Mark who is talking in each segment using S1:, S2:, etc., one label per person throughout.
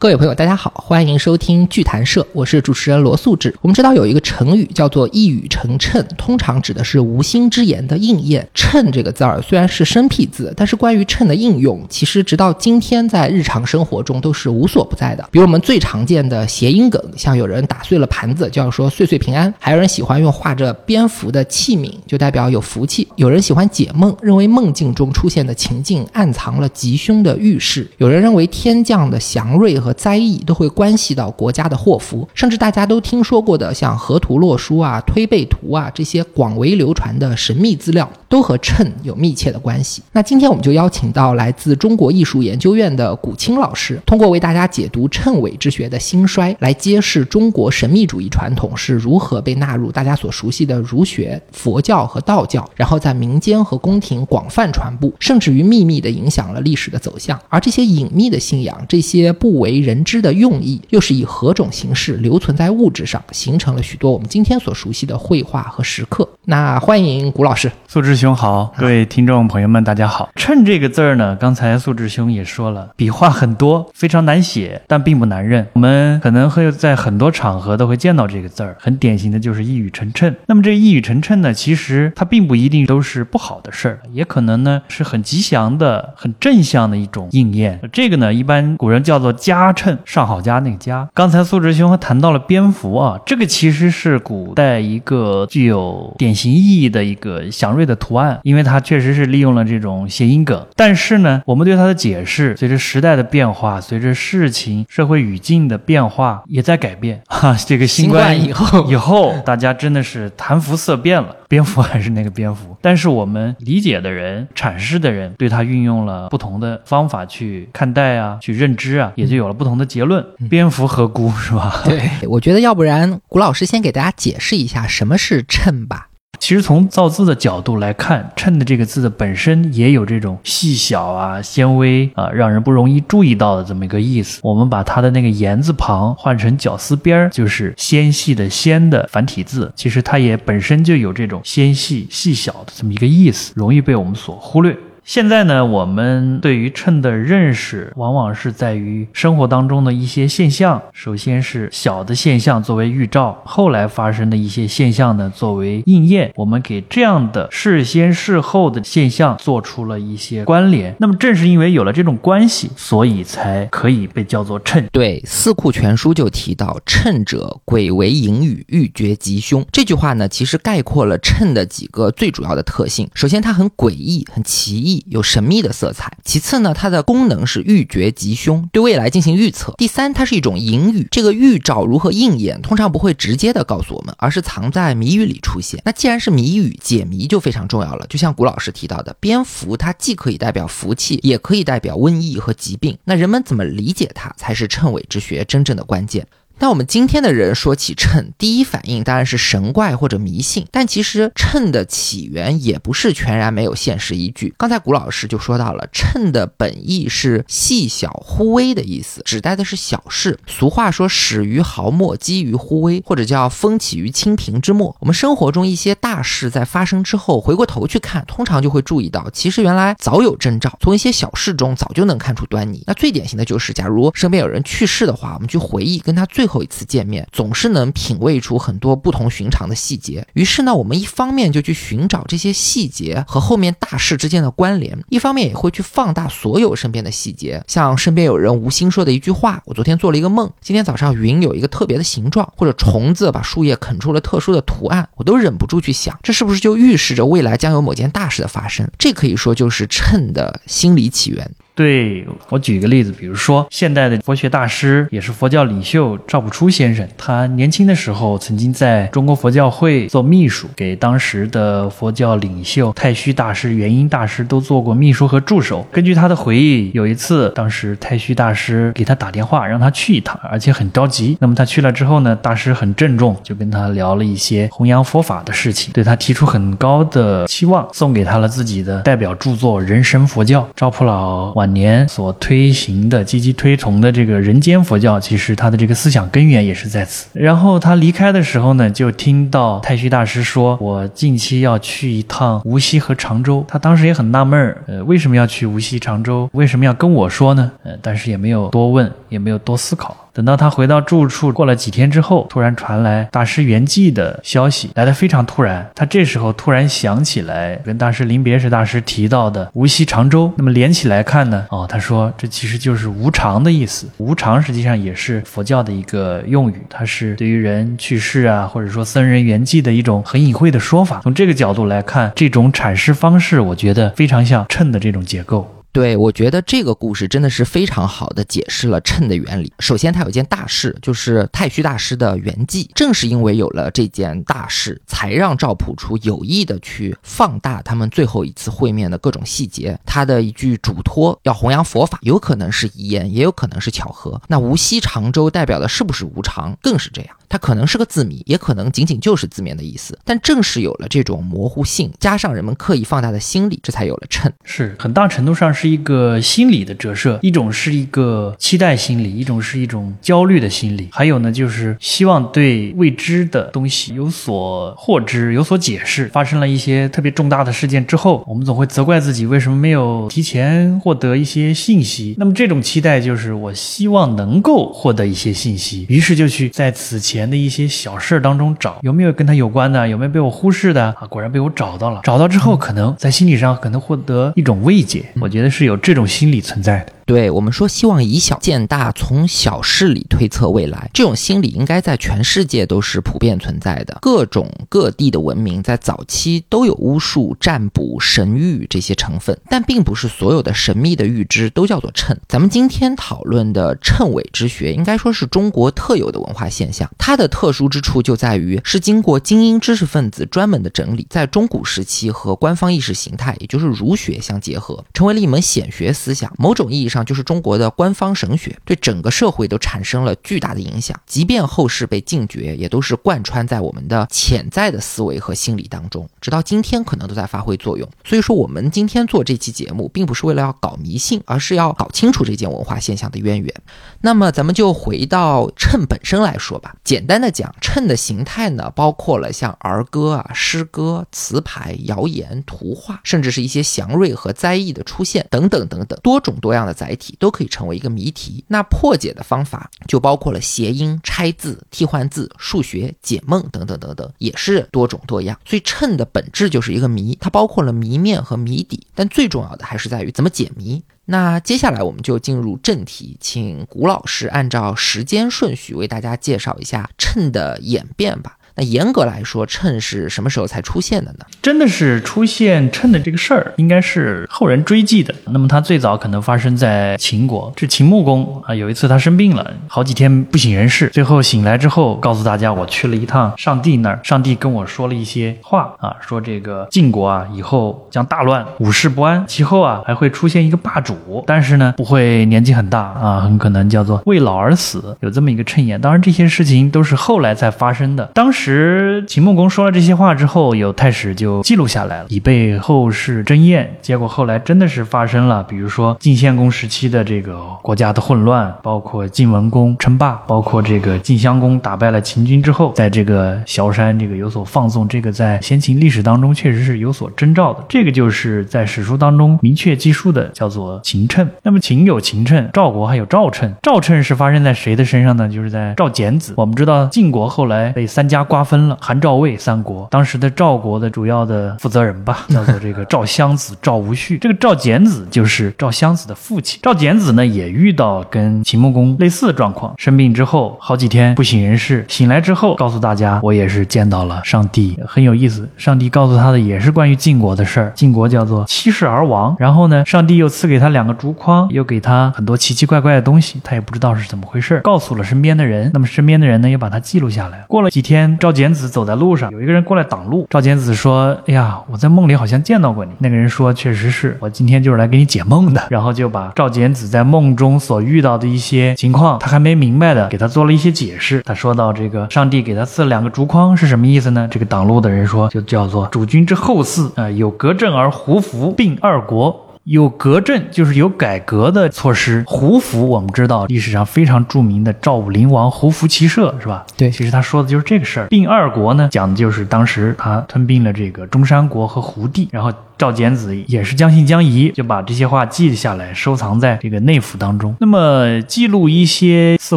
S1: 各位朋友，大家好，欢迎收听剧谈社，我是主持人罗素志。我们知道有一个成语叫做一语成谶，通常指的是无心之言的应验。谶这个字儿虽然是生僻字，但是关于谶的应用，其实直到今天在日常生活中都是无所不在的。比如我们最常见的谐音梗，像有人打碎了盘子就要说岁岁平安，还有人喜欢用画着蝙蝠的器皿，就代表有福气。有人喜欢解梦，认为梦境中出现的情境暗藏了吉凶的预示。有人认为天降的祥瑞和和灾异都会关系到国家的祸福，甚至大家都听说过的像河图洛书啊、推背图啊这些广为流传的神秘资料，都和谶有密切的关系。那今天我们就邀请到来自中国艺术研究院的古青老师，通过为大家解读谶纬之学的兴衰，来揭示中国神秘主义传统是如何被纳入大家所熟悉的儒学、佛教和道教，然后在民间和宫廷广泛传播，甚至于秘密地影响了历史的走向。而这些隐秘的信仰，这些不为人知的用意，又是以何种形式留存在物质上，形成了许多我们今天所熟悉的绘画和石刻。那欢迎古老师，
S2: 素志兄好，各位听众朋友们，大家好。谶这个字儿呢，刚才素志兄也说了，笔画很多，非常难写，但并不难认。我们可能会在很多场合都会见到这个字儿，很典型的就是一语成谶。那么这一语成谶呢，其实它并不一定都是不好的事儿，也可能呢是很吉祥的、很正向的一种应验。这个呢，一般古人叫做家谶，上好佳那个佳。刚才素志兄还谈到了蝙蝠啊，这个其实是古代一个具有典型意义的一个祥瑞的图案，因为它确实是利用了这种谐音梗。但是呢，我们对它的解释，随着时代的变化，随着事情、社会语境的变化，也在改变。哈，这个新冠
S1: 以后，
S2: 以后大家真的是谈服色变了，蝙蝠还是那个蝙蝠，但是我们理解的人、阐释的人，对它运用了不同的方法去看待啊，去认知啊，也就有了不同的结论。蝙蝠何辜是吧？
S1: 对，我觉得要不然古老师先给大家解释一下什么是谶吧。
S2: 其实从造字的角度来看，“衬”的这个字的本身也有这种细小啊、纤维啊，让人不容易注意到的这么一个意思。我们把它的那个言字旁换成绞丝边儿，就是纤细的“纤”的繁体字。其实它也本身就有这种纤细、细小的这么一个意思，容易被我们所忽略。现在呢，我们对于谶的认识，往往是在于生活当中的一些现象。首先是小的现象作为预兆，后来发生的一些现象呢作为应验。我们给这样的事先事后的现象做出了一些关联。那么正是因为有了这种关系，所以才可以被叫做谶。
S1: 对，《四库全书》就提到：“谶者，鬼为隐语，欲绝吉凶。”这句话呢，其实概括了谶的几个最主要的特性。首先，它很诡异，很奇异。有神秘的色彩。其次呢，它的功能是预觉吉凶，对未来进行预测。第三，它是一种隐语，这个预兆如何应验，通常不会直接的告诉我们，而是藏在谜语里出现。那既然是谜语，解谜就非常重要了。就像古老师提到的，蝙蝠它既可以代表福气，也可以代表瘟疫和疾病。那人们怎么理解它，才是谶纬之学真正的关键。那我们今天的人说起谶，第一反应当然是神怪或者迷信。但其实谶的起源也不是全然没有现实依据。刚才古老师就说到了，谶的本意是细小忽微的意思，指代的是小事。俗话说始于毫末，积于忽微，或者叫风起于青萍之末。我们生活中一些大事在发生之后，回过头去看，通常就会注意到，其实原来早有征兆，从一些小事中早就能看出端倪。那最典型的就是，假如身边有人去世的话，我们去回忆跟他最最后一次见面，总是能品味出很多不同寻常的细节。于是呢，我们一方面就去寻找这些细节和后面大事之间的关联，一方面也会去放大所有身边的细节。像身边有人无心说的一句话：“我昨天做了一个梦，今天早上云有一个特别的形状，或者虫子把树叶啃出了特殊的图案。”我都忍不住去想，这是不是就预示着未来将有某件大事的发生？这可以说就是谶的心理起源。
S2: 对我举一个例子，比如说现代的佛学大师，也是佛教领袖赵朴初先生，他年轻的时候曾经在中国佛教会做秘书，给当时的佛教领袖太虚大师、元婴大师都做过秘书和助手。根据他的回忆，有一次，当时太虚大师给他打电话，让他去一趟，而且很着急。那么他去了之后呢，大师很郑重，就跟他聊了一些弘扬佛法的事情，对他提出很高的期望，送给他了自己的代表著作《人生佛教》。赵朴老晚。年所推行的、积极推崇的这个人间佛教，其实他的这个思想根源也是在此。然后他离开的时候呢，就听到太虚大师说：“我近期要去一趟无锡和常州。”他当时也很纳闷儿，呃，为什么要去无锡、常州？为什么要跟我说呢？呃，但是也没有多问，也没有多思考。等到他回到住处，过了几天之后，突然传来大师圆寂的消息，来得非常突然。他这时候突然想起来，跟大师临别时大师提到的无锡、常州，那么连起来看呢？哦，他说这其实就是无常的意思。无常实际上也是佛教的一个用语，它是对于人去世啊，或者说僧人圆寂的一种很隐晦的说法。从这个角度来看，这种阐释方式，我觉得非常像称的这种结构。
S1: 对，我觉得这个故事真的是非常好的解释了秤的原理。首先，它有件大事，就是太虚大师的圆寂。正是因为有了这件大事，才让赵朴初有意的去放大他们最后一次会面的各种细节。他的一句嘱托要弘扬佛法，有可能是遗言，也有可能是巧合。那无锡常州代表的是不是无常，更是这样。它可能是个字谜，也可能仅仅就是字面的意思。但正是有了这种模糊性，加上人们刻意放大的心理，这才有了称。
S2: 是很大程度上是一个心理的折射，一种是一个期待心理，一种是一种焦虑的心理，还有呢就是希望对未知的东西有所获知、有所解释。发生了一些特别重大的事件之后，我们总会责怪自己为什么没有提前获得一些信息。那么这种期待就是我希望能够获得一些信息，于是就去在此前。前的一些小事当中找有没有跟他有关的，有没有被我忽视的啊？果然被我找到了，找到之后可能在心理上可能获得一种慰藉，我觉得是有这种心理存在的。
S1: 对我们说，希望以小见大，从小事里推测未来，这种心理应该在全世界都是普遍存在的。各种各地的文明在早期都有巫术、占卜、神谕这些成分，但并不是所有的神秘的预知都叫做谶。咱们今天讨论的谶纬之学，应该说是中国特有的文化现象。它的特殊之处就在于是经过精英知识分子专门的整理，在中古时期和官方意识形态，也就是儒学相结合，成为了一门显学思想。某种意义上。就是中国的官方神学，对整个社会都产生了巨大的影响。即便后世被禁绝，也都是贯穿在我们的潜在的思维和心理当中，直到今天可能都在发挥作用。所以说，我们今天做这期节目，并不是为了要搞迷信，而是要搞清楚这件文化现象的渊源。那么，咱们就回到秤本身来说吧。简单的讲，秤的形态呢，包括了像儿歌啊、诗歌、词牌、谣言、图画，甚至是一些祥瑞和灾异的出现等等等等，多种多样的载。载体都可以成为一个谜题，那破解的方法就包括了谐音、拆字、替换字、数学、解梦等等等等，也是多种多样。所以称的本质就是一个谜，它包括了谜面和谜底，但最重要的还是在于怎么解谜。那接下来我们就进入正题，请古老师按照时间顺序为大家介绍一下称的演变吧。那严格来说，谶是什么时候才出现的呢？
S2: 真的是出现谶的这个事儿，应该是后人追记的。那么它最早可能发生在秦国，这秦穆公啊，有一次他生病了，好几天不省人事，最后醒来之后，告诉大家我去了一趟上帝那儿，上帝跟我说了一些话啊，说这个晋国啊以后将大乱，五世不安，其后啊还会出现一个霸主，但是呢不会年纪很大啊，很可能叫做为老而死，有这么一个谶言。当然这些事情都是后来才发生的，当时。时秦穆公说了这些话之后，有太史就记录下来了，以备后世争验。结果后来真的是发生了，比如说晋献公时期的这个国家的混乱，包括晋文公称霸，包括这个晋襄公打败了秦军之后，在这个崤山这个有所放纵，这个在先秦历史当中确实是有所征兆的。这个就是在史书当中明确记述的，叫做秦称。那么秦有秦称，赵国还有赵称。赵称是发生在谁的身上呢？就是在赵简子。我们知道晋国后来被三家瓜。分了韩赵魏三国，当时的赵国的主要的负责人吧，叫做这个赵襄子、赵无恤。这个赵简子就是赵襄子的父亲。赵简子呢，也遇到跟秦穆公类似的状况，生病之后好几天不省人事，醒来之后告诉大家，我也是见到了上帝，很有意思。上帝告诉他的也是关于晋国的事儿，晋国叫做七世而亡。然后呢，上帝又赐给他两个竹筐，又给他很多奇奇怪怪的东西，他也不知道是怎么回事，告诉了身边的人。那么身边的人呢，也把他记录下来。过了几天，赵。赵简子走在路上，有一个人过来挡路。赵简子说：“哎呀，我在梦里好像见到过你。”那个人说：“确实是我今天就是来给你解梦的。”然后就把赵简子在梦中所遇到的一些情况，他还没明白的，给他做了一些解释。他说到：“这个上帝给他赐了两个竹筐是什么意思呢？”这个挡路的人说：“就叫做主君之后嗣啊，有隔政而胡服并二国。”有革正，就是有改革的措施。胡服，我们知道历史上非常著名的赵武灵王胡服骑射，是吧？
S1: 对，
S2: 其实他说的就是这个事儿。并二国呢，讲的就是当时他吞并了这个中山国和胡地，然后。赵简子也是将信将疑，就把这些话记下来，收藏在这个内府当中。那么记录一些似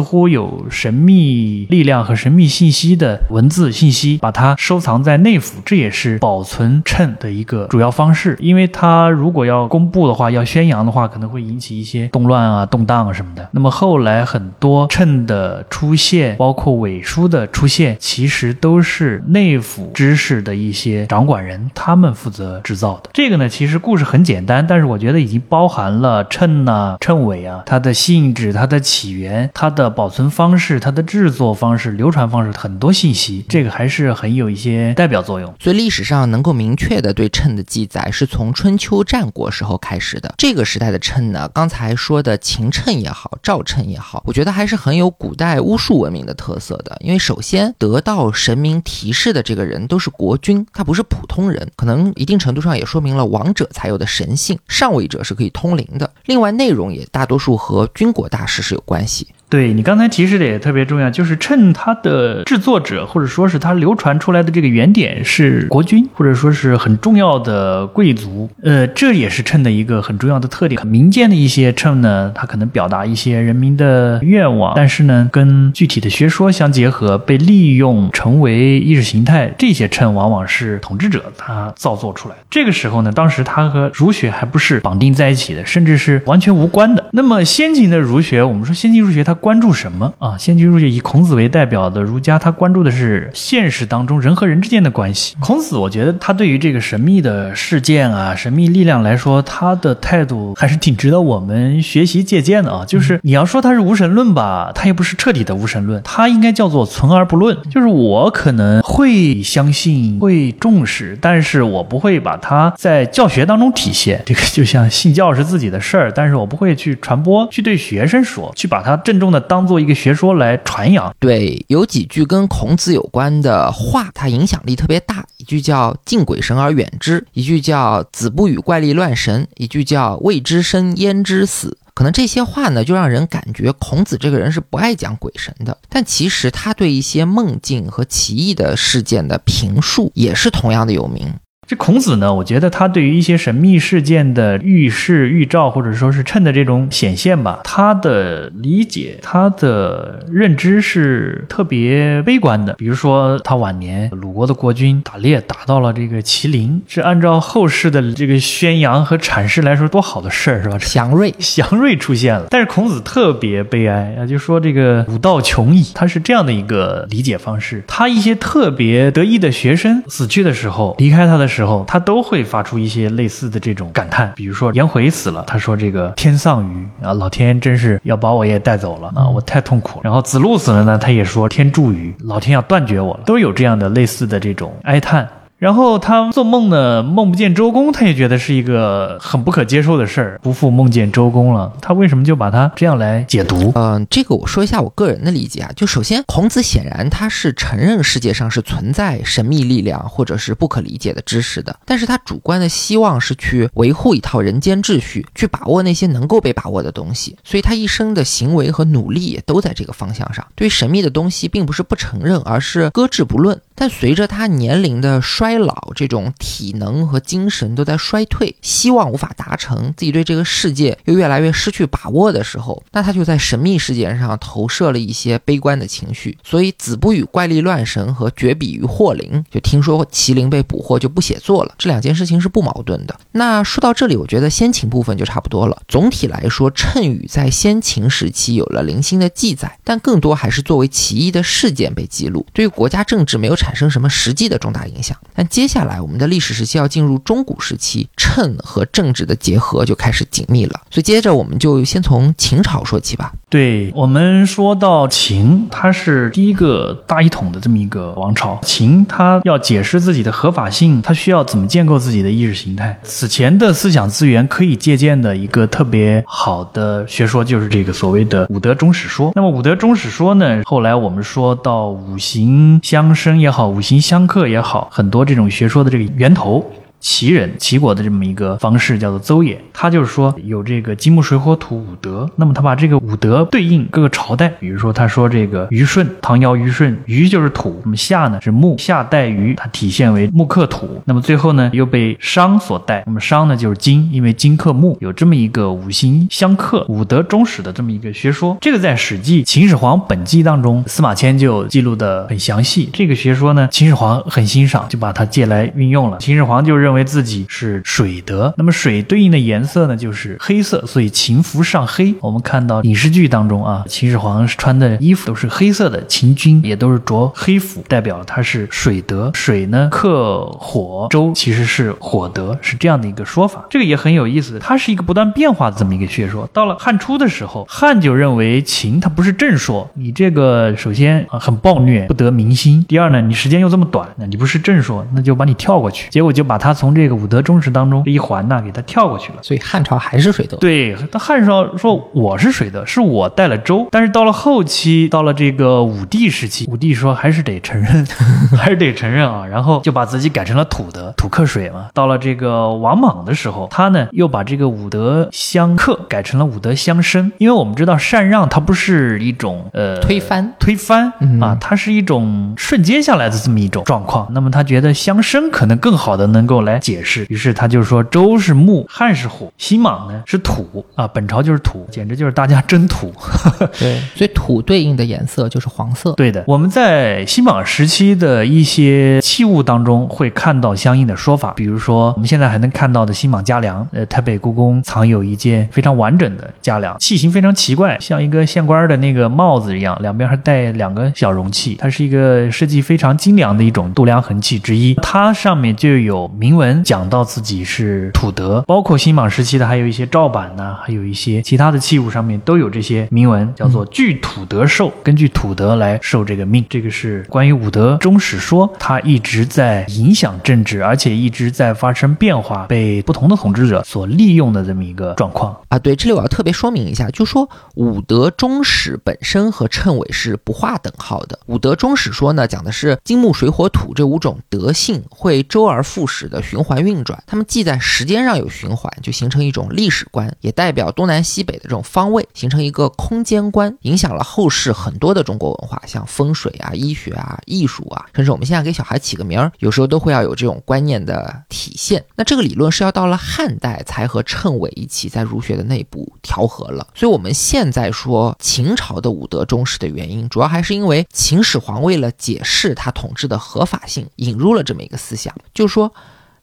S2: 乎有神秘力量和神秘信息的文字信息，把它收藏在内府，这也是保存谶的一个主要方式。因为他如果要公布的话，要宣扬的话，可能会引起一些动乱啊、动荡啊什么的。那么后来很多谶的出现，包括伪书的出现，其实都是内府知识的一些掌管人他们负责制造的。这个呢，其实故事很简单，但是我觉得已经包含了称呐、称尾啊，它的性质、它的起源、它的保存方式、它的制作方式、流传方式很多信息，这个还是很有一些代表作用。
S1: 所以历史上能够明确的对称的记载，是从春秋战国时候开始的。这个时代的称呢，刚才说的秦称也好，赵称也好，我觉得还是很有古代巫术文明的特色的。因为首先得到神明提示的这个人都是国君，他不是普通人，可能一定程度上也说。明了王者才有的神性，上位者是可以通灵的。另外，内容也大多数和军国大事是有关系。
S2: 对你刚才提示的也特别重要，就是趁它的制作者或者说是它流传出来的这个原点是国君，或者说是很重要的贵族，呃，这也是称的一个很重要的特点。民间的一些称呢，它可能表达一些人民的愿望，但是呢，跟具体的学说相结合，被利用成为意识形态。这些称往往是统治者他造作出来。这个时候呢，当时他和儒学还不是绑定在一起的，甚至是完全无关的。那么先秦的儒学，我们说先秦儒学它。关注什么啊？先秦儒学以孔子为代表的儒家，他关注的是现实当中人和人之间的关系。孔子，我觉得他对于这个神秘的事件啊、神秘力量来说，他的态度还是挺值得我们学习借鉴的啊。就是你要说他是无神论吧，他也不是彻底的无神论，他应该叫做存而不论。就是我可能会相信、会重视，但是我不会把它在教学当中体现。这个就像信教是自己的事儿，但是我不会去传播、去对学生说、去把它郑重。那当做一个学说来传扬，
S1: 对，有几句跟孔子有关的话，它影响力特别大。一句叫“敬鬼神而远之”，一句叫“子不语怪力乱神”，一句叫“未知生焉知死”。可能这些话呢，就让人感觉孔子这个人是不爱讲鬼神的。但其实他对一些梦境和奇异的事件的评述，也是同样的有名。
S2: 这孔子呢，我觉得他对于一些神秘事件的预示、预兆，或者说是趁的这种显现吧，他的理解、他的认知是特别悲观的。比如说，他晚年鲁国的国君打猎打到了这个麒麟，是按照后世的这个宣扬和阐释来说，多好的事儿是吧？
S1: 祥瑞，
S2: 祥瑞出现了。但是孔子特别悲哀啊，就说这个武道穷矣，他是这样的一个理解方式。他一些特别得意的学生死去的时候，离开他的。时候，他都会发出一些类似的这种感叹，比如说颜回死了，他说这个天丧于啊，老天真是要把我也带走了啊，我太痛苦了。然后子路死了呢，他也说天助于，老天要断绝我了，都有这样的类似的这种哀叹。然后他做梦呢，梦不见周公，他也觉得是一个很不可接受的事儿，不复梦见周公了。他为什么就把它这样来解读？
S1: 嗯，这个我说一下我个人的理解啊。就首先，孔子显然他是承认世界上是存在神秘力量或者是不可理解的知识的，但是他主观的希望是去维护一套人间秩序，去把握那些能够被把握的东西，所以他一生的行为和努力也都在这个方向上。对神秘的东西，并不是不承认，而是搁置不论。但随着他年龄的衰衰老，这种体能和精神都在衰退，希望无法达成，自己对这个世界又越来越失去把握的时候，那他就在神秘事件上投射了一些悲观的情绪。所以“子不语怪力乱神”和“绝笔于霍灵”，就听说麒麟被捕获就不写作了，这两件事情是不矛盾的。那说到这里，我觉得先秦部分就差不多了。总体来说，谶语在先秦时期有了零星的记载，但更多还是作为奇异的事件被记录，对于国家政治没有。产生什么实际的重大影响？接下来我们的历史时期要进入中古时期，谶和政治的结合就开始紧密了。所以接着我们就先从秦朝说起吧。
S2: 对我们说到秦，它是第一个大一统的这么一个王朝。秦它要解释自己的合法性，它需要怎么建构自己的意识形态？此前的思想资源可以借鉴的一个特别好的学说，就是这个所谓的五德终始说。那么五德终始说呢？后来我们说到五行相生也。好，五行相克也好，很多这种学说的这个源头。齐人齐国的这么一个方式，叫做邹衍。他就是说有这个金木水火土五德，那么他把这个五德对应各个朝代，比如说他说这个虞舜，唐尧虞舜，虞就是土，那么夏呢是木，夏代虞，它体现为木克土。那么最后呢又被商所代，那么商呢就是金，因为金克木，有这么一个五行相克、五德终始的这么一个学说。这个在《史记·秦始皇本纪》当中，司马迁就记录的很详细。这个学说呢，秦始皇很欣赏，就把它借来运用了。秦始皇就认认为自己是水德，那么水对应的颜色呢就是黑色，所以秦服上黑。我们看到影视剧当中啊，秦始皇穿的衣服都是黑色的，秦军也都是着黑服，代表他是水德。水呢克火，周其实是火德，是这样的一个说法。这个也很有意思，它是一个不断变化的这么一个学说。到了汉初的时候，汉就认为秦它不是正说，你这个首先啊很暴虐，不得民心。第二呢，你时间又这么短，那你不是正说，那就把你跳过去。结果就把他从这个五德忠实当中这一环呢，给他跳过去了。
S1: 所以汉朝还是水德。
S2: 对，他汉朝说我是水德，是我带了周。但是到了后期，到了这个武帝时期，武帝说还是得承认，还是得承认啊。然后就把自己改成了土德，土克水嘛。到了这个王莽的时候，他呢又把这个五德相克改成了五德相生。因为我们知道禅让它不是一种呃
S1: 推翻
S2: 推翻啊，它是一种瞬间下来的这么一种状况。那么他觉得相生可能更好的能够来解释，于是他就说周是木，汉是火，新莽呢是土啊，本朝就是土，简直就是大家真土。
S1: 对，所以土对应的颜色就是黄色。
S2: 对的，我们在新莽时期的一些器物当中会看到相应的说法，比如说我们现在还能看到的新莽嘉梁，呃，台北故宫藏有一件非常完整的嘉梁，器型非常奇怪，像一个县官的那个帽子一样，两边还带两个小容器，它是一个设计非常精良的一种度量衡器之一。它上面就有铭文文讲到自己是土德，包括新莽时期的还有一些照板呢，还有一些其他的器物上面都有这些铭文，叫做据土德受，根据土德来受这个命。这个是关于五德终始说，它一直在影响政治，而且一直在发生变化，被不同的统治者所利用的这么一个状况
S1: 啊。对，这里我要特别说明一下，就说五德终始本身和谶纬是不划等号的。五德终始说呢，讲的是金木水火土这五种德性会周而复始的循环运转，它们既在时间上有循环，就形成一种历史观，也代表东南西北的这种方位，形成一个空间观，影响了后世很多的中国文化，像风水啊、医学啊、艺术啊，甚至我们现在给小孩起个名儿，有时候都会要有这种观念的体现。那这个理论是要到了汉代才和谶纬一起在儒学的内部调和了。所以我们现在说秦朝的五德终始的原因，主要还是因为秦始皇为了解释他统治的合法性，引入了这么一个思想，就是说。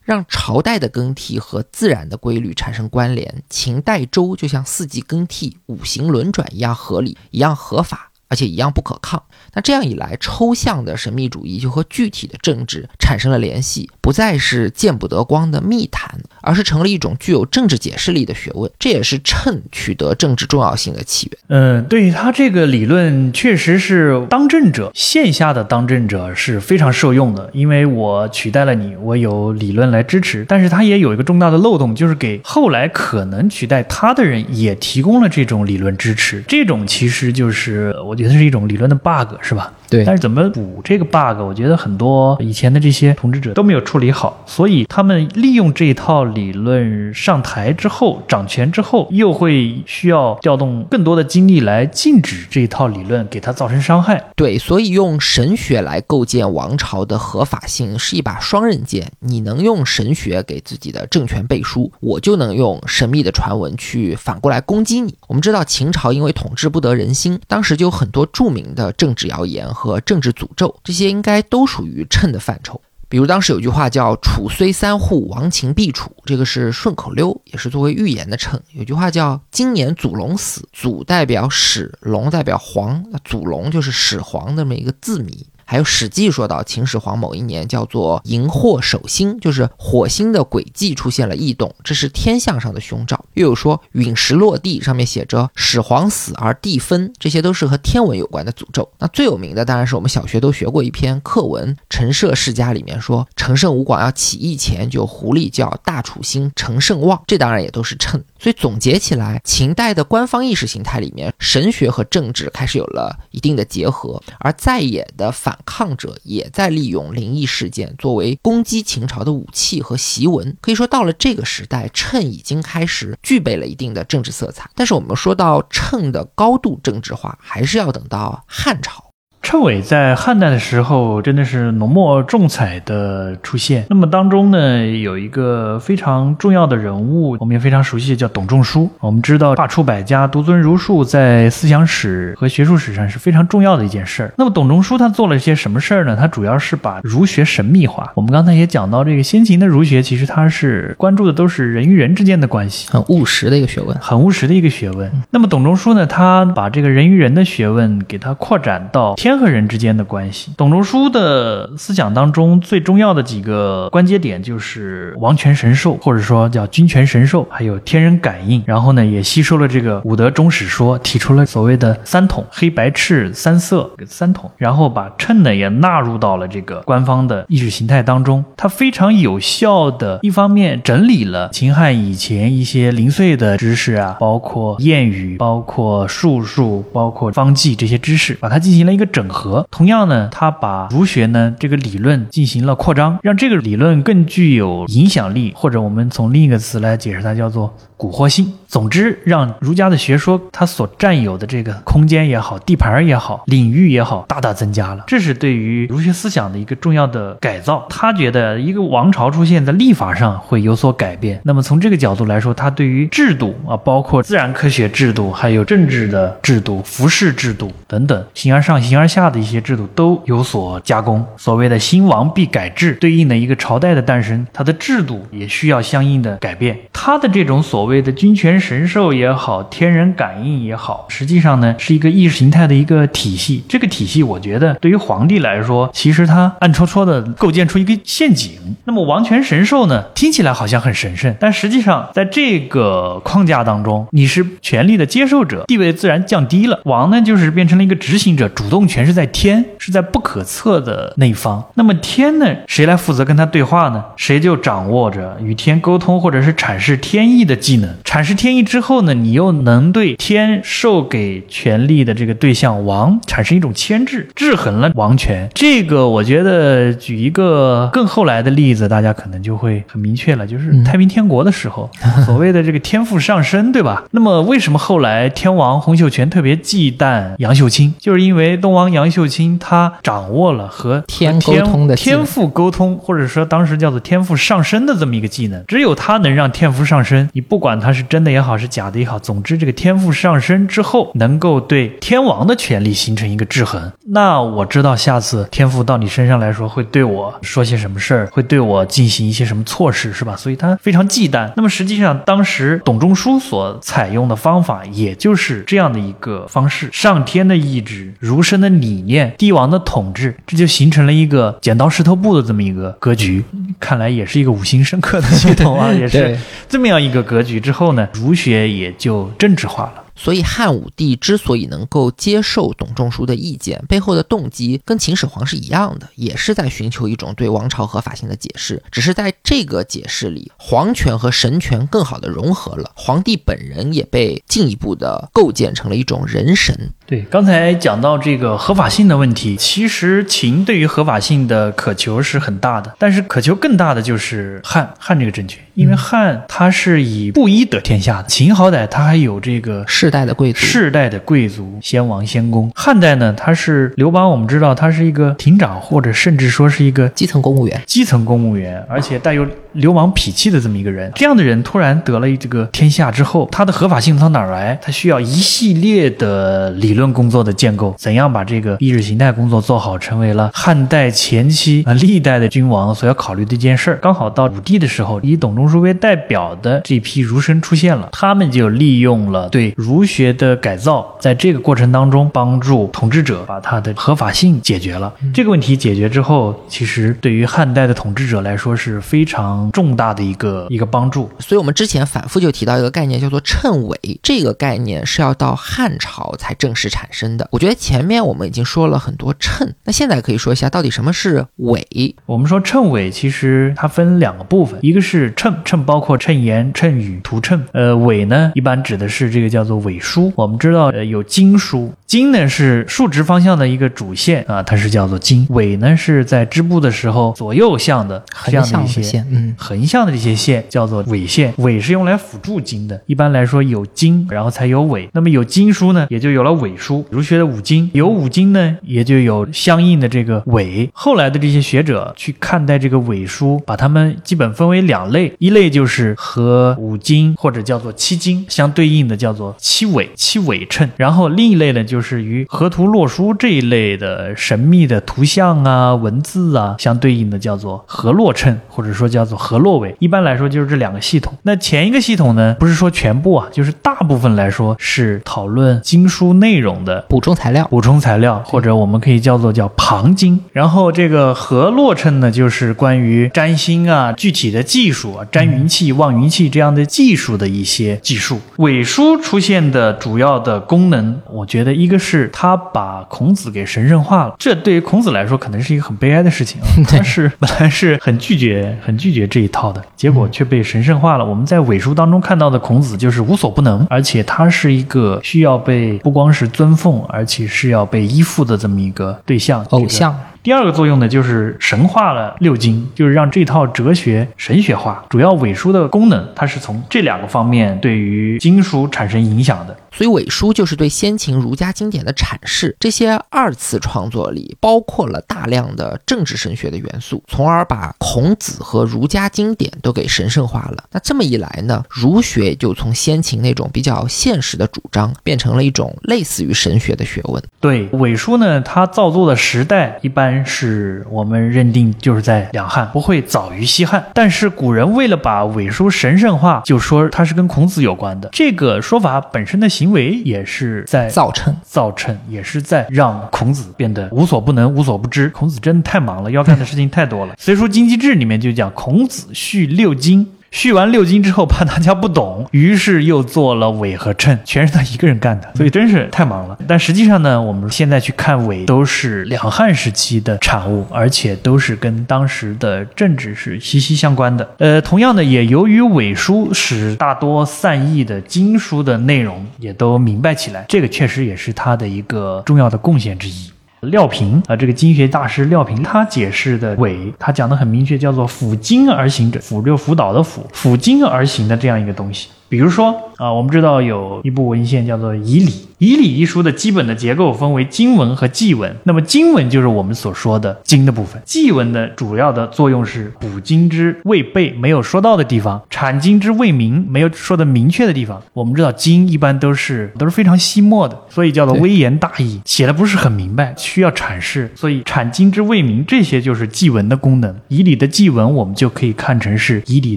S1: 让朝代的更替和自然的规律产生关联，秦代周就像四季更替、五行轮转一样合理、一样合法，而且一样不可抗。那这样一来，抽象的神秘主义就和具体的政治产生了联系，不再是见不得光的密谈，而是成了一种具有政治解释力的学问。这也是谶取得政治重要性的起源。
S2: 嗯，对他这个理论，确实是当政者线下的当政者是非常受用的，因为我取代了你，我有理论来支持。但是他也有一个重大的漏洞，就是给后来可能取代他的人也提供了这种理论支持。这种其实就是我觉得是一种理论的 bug。是吧？
S1: 对。
S2: 但是怎么补这个 bug？我觉得很多以前的这些统治者都没有处理好，所以他们利用这一套理论上台之后，掌权之后，又会需要调动更多的精力来禁止这一套理论给他造成伤害。
S1: 对，所以用神学来构建王朝的合法性是一把双刃剑。你能用神学给自己的政权背书，我就能用神秘的传闻去反过来攻击你。我们知道秦朝因为统治不得人心，当时就有很多著名的政治。谣言和政治诅咒，这些应该都属于谶的范畴。比如当时有句话叫“楚虽三户，亡秦必楚”，这个是顺口溜，也是作为预言的谶。有句话叫“今年祖龙死”，祖代表始，龙代表皇，祖龙就是始皇那么一个字谜。还有《史记》说到，秦始皇某一年叫做荧惑守星，就是火星的轨迹出现了异动，这是天象上的凶兆。又有说陨石落地，上面写着始皇死而地分，这些都是和天文有关的诅咒。那最有名的当然是我们小学都学过一篇课文《陈涉世家》，里面说陈胜吴广要起义前，就狐狸叫大楚星陈胜旺，这当然也都是谶。所以总结起来，秦代的官方意识形态里面，神学和政治开始有了一定的结合，而在野的反。抗者也在利用灵异事件作为攻击秦朝的武器和檄文。可以说，到了这个时代，谶已经开始具备了一定的政治色彩。但是，我们说到谶的高度政治化，还是要等到汉朝。
S2: 谶纬在汉代的时候真的是浓墨重彩的出现。那么当中呢，有一个非常重要的人物，我们也非常熟悉，叫董仲舒。我们知道罢黜百家，独尊儒术，在思想史和学术史上是非常重要的一件事儿。那么董仲舒他做了些什么事儿呢？他主要是把儒学神秘化。我们刚才也讲到，这个先秦的儒学其实它是关注的都是人与人之间的关系，
S1: 很务实的一个学问，
S2: 很务实的一个学问。那么董仲舒呢，他把这个人与人的学问给他扩展到天。个人之间的关系，董仲舒的思想当中最重要的几个关节点就是王权神授，或者说叫君权神授，还有天人感应。然后呢，也吸收了这个五德终始说，提出了所谓的三统：黑白赤三色三统。然后把谶呢也纳入到了这个官方的意识形态当中。它非常有效的，一方面整理了秦汉以前一些零碎的知识啊，包括谚语、包括术数、包括方剂这些知识，把它进行了一个整。整合，同样呢，他把儒学呢这个理论进行了扩张，让这个理论更具有影响力，或者我们从另一个词来解释，它叫做蛊惑性。总之，让儒家的学说它所占有的这个空间也好、地盘也好、领域也好，大大增加了。这是对于儒学思想的一个重要的改造。他觉得一个王朝出现在立法上会有所改变，那么从这个角度来说，他对于制度啊，包括自然科学制度、还有政治的制度、服饰制度等等，形而上、形而下的一些制度都有所加工。所谓的兴亡必改制，对应的一个朝代的诞生，它的制度也需要相应的改变。他的这种所谓所谓的君权神授也好，天人感应也好，实际上呢是一个意识形态的一个体系。这个体系，我觉得对于皇帝来说，其实他暗戳戳的构建出一个陷阱。那么王权神授呢，听起来好像很神圣，但实际上在这个框架当中，你是权力的接受者，地位自然降低了。王呢，就是变成了一个执行者，主动权。是在天，是在不可测的那一方。那么天呢？谁来负责跟他对话呢？谁就掌握着与天沟通，或者是阐释天意的技能。阐释天意之后呢，你又能对天授给权力的这个对象王产生一种牵制，制衡了王权。这个我觉得举一个更后来的例子，大家可能就会很明确了，就是太平天国的时候，所谓的这个天赋上升，对吧？那么为什么后来天王洪秀全特别忌惮杨秀清？就是因为东王。杨秀清他掌握了和
S1: 天沟通的
S2: 天赋沟通，或者说当时叫做天赋上升的这么一个技能，只有他能让天赋上升。你不管他是真的也好，是假的也好，总之这个天赋上升之后，能够对天王的权力形成一个制衡。那我知道下次天赋到你身上来说，会对我说些什么事儿，会对我进行一些什么措施，是吧？所以他非常忌惮。那么实际上，当时董仲舒所采用的方法，也就是这样的一个方式：上天的意志，儒生的。理念，帝王的统治，这就形成了一个剪刀石头布的这么一个格局。看来也是一个五行深刻的系统啊，也是这么样一个格局之后呢，儒学也就政治化了。
S1: 所以汉武帝之所以能够接受董仲舒的意见，背后的动机跟秦始皇是一样的，也是在寻求一种对王朝合法性的解释。只是在这个解释里，皇权和神权更好的融合了，皇帝本人也被进一步的构建成了一种人神。
S2: 对，刚才讲到这个合法性的问题，其实秦对于合法性的渴求是很大的，但是渴求更大的就是汉汉这个政权，因为汉它是以布衣得天下的，秦好歹它还有这个
S1: 是。世代的贵族，
S2: 世代的贵族，先王先公。汉代呢，他是刘邦，我们知道他是一个亭长，或者甚至说是一个
S1: 基层公务员，
S2: 基层公务员，而且带有流氓脾气的这么一个人。这样的人突然得了这个天下之后，他的合法性从哪儿来？他需要一系列的理论工作的建构，怎样把这个意识形态工作做好，成为了汉代前期啊历代的君王所要考虑的一件事儿。刚好到武帝的时候，以董仲舒为代表的这批儒生出现了，他们就利用了对儒。儒学的改造，在这个过程当中，帮助统治者把它的合法性解决了。这个问题解决之后，其实对于汉代的统治者来说是非常重大的一个一个帮助。
S1: 所以，我们之前反复就提到一个概念，叫做谶纬。这个概念是要到汉朝才正式产生的。我觉得前面我们已经说了很多谶，那现在可以说一下到底什么是纬。
S2: 我们说谶纬，其实它分两个部分，一个是谶，谶包括谶言、谶语、图谶。呃，纬呢，一般指的是这个叫做。伪书。我们知道，呃，有经书，经呢是竖直方向的一个主线啊，它是叫做经；纬呢是在织布的时候左右向的这样的一些
S1: 线，嗯，
S2: 横向的这些线叫做纬线。纬是用来辅助经的。一般来说，有经然后才有纬。那么有经书呢，也就有了纬书。儒学的五经，有五经呢，也就有相应的这个纬。后来的这些学者去看待这个纬书，把它们基本分为两类，一类就是和五经或者叫做七经相对应的，叫做七尾、七尾称。然后另一类呢，就是与河图洛书这一类的神秘的图像啊、文字啊相对应的，叫做河洛称，或者说叫做河洛尾。一般来说就是这两个系统。那前一个系统呢，不是说全部啊，就是大部分来说是讨论经书内容的
S1: 补充材料，
S2: 补充材料，或者我们可以叫做叫旁经。然后这个河洛称呢，就是关于占星啊、具体的技术啊、占云气、望云气这样的技术的一些技术。尾书出现的主要的功能，我觉得一个是他把孔子给神圣化了，这对于孔子来说可能是一个很悲哀的事情啊。他是本来是很拒绝、很拒绝这一套的，结果却被神圣化了。我们在伪书当中看到的孔子就是无所不能，而且他是一个需要被不光是尊奉，而且是要被依附的这么一个对象、
S1: 偶像。
S2: 第二个作用呢，就是神化了六经，就是让这套哲学神学化。主要伪书的功能，它是从这两个方面对于经书产生影响的。
S1: 所以伪书就是对先秦儒家经典的阐释。这些二次创作里包括了大量的政治神学的元素，从而把孔子和儒家经典都给神圣化了。那这么一来呢，儒学就从先秦那种比较现实的主张，变成了一种类似于神学的学问。
S2: 对伪书呢，它造作的时代一般。是我们认定就是在两汉，不会早于西汉。但是古人为了把伪书神圣化，就说它是跟孔子有关的。这个说法本身的行为也是在
S1: 造成，
S2: 造成也是在让孔子变得无所不能、无所不知。孔子真的太忙了，要干的事情太多了。《隋书经济志》里面就讲，孔子续六经。续完六经之后，怕大家不懂，于是又做了伪和称，全是他一个人干的，所以真是太忙了。但实际上呢，我们现在去看伪，都是两汉时期的产物，而且都是跟当时的政治是息息相关的。呃，同样的，也由于伪书使大多散佚的经书的内容也都明白起来，这个确实也是他的一个重要的贡献之一。廖平啊，这个经学大师廖平，他解释的伪，他讲的很明确，叫做辅经而行者，辅就辅导的辅，辅经而行的这样一个东西。比如说啊，我们知道有一部文献叫做《以礼》。《以礼》一书的基本的结构分为经文和祭文。那么经文就是我们所说的经的部分，祭文的主要的作用是补经之未备没有说到的地方，阐经之未明没有说的明确的地方。我们知道经一般都是都是非常细末的，所以叫做微言大义，写的不是很明白，需要阐释。所以阐经之未明，这些就是祭文的功能。以礼的祭文，我们就可以看成是以礼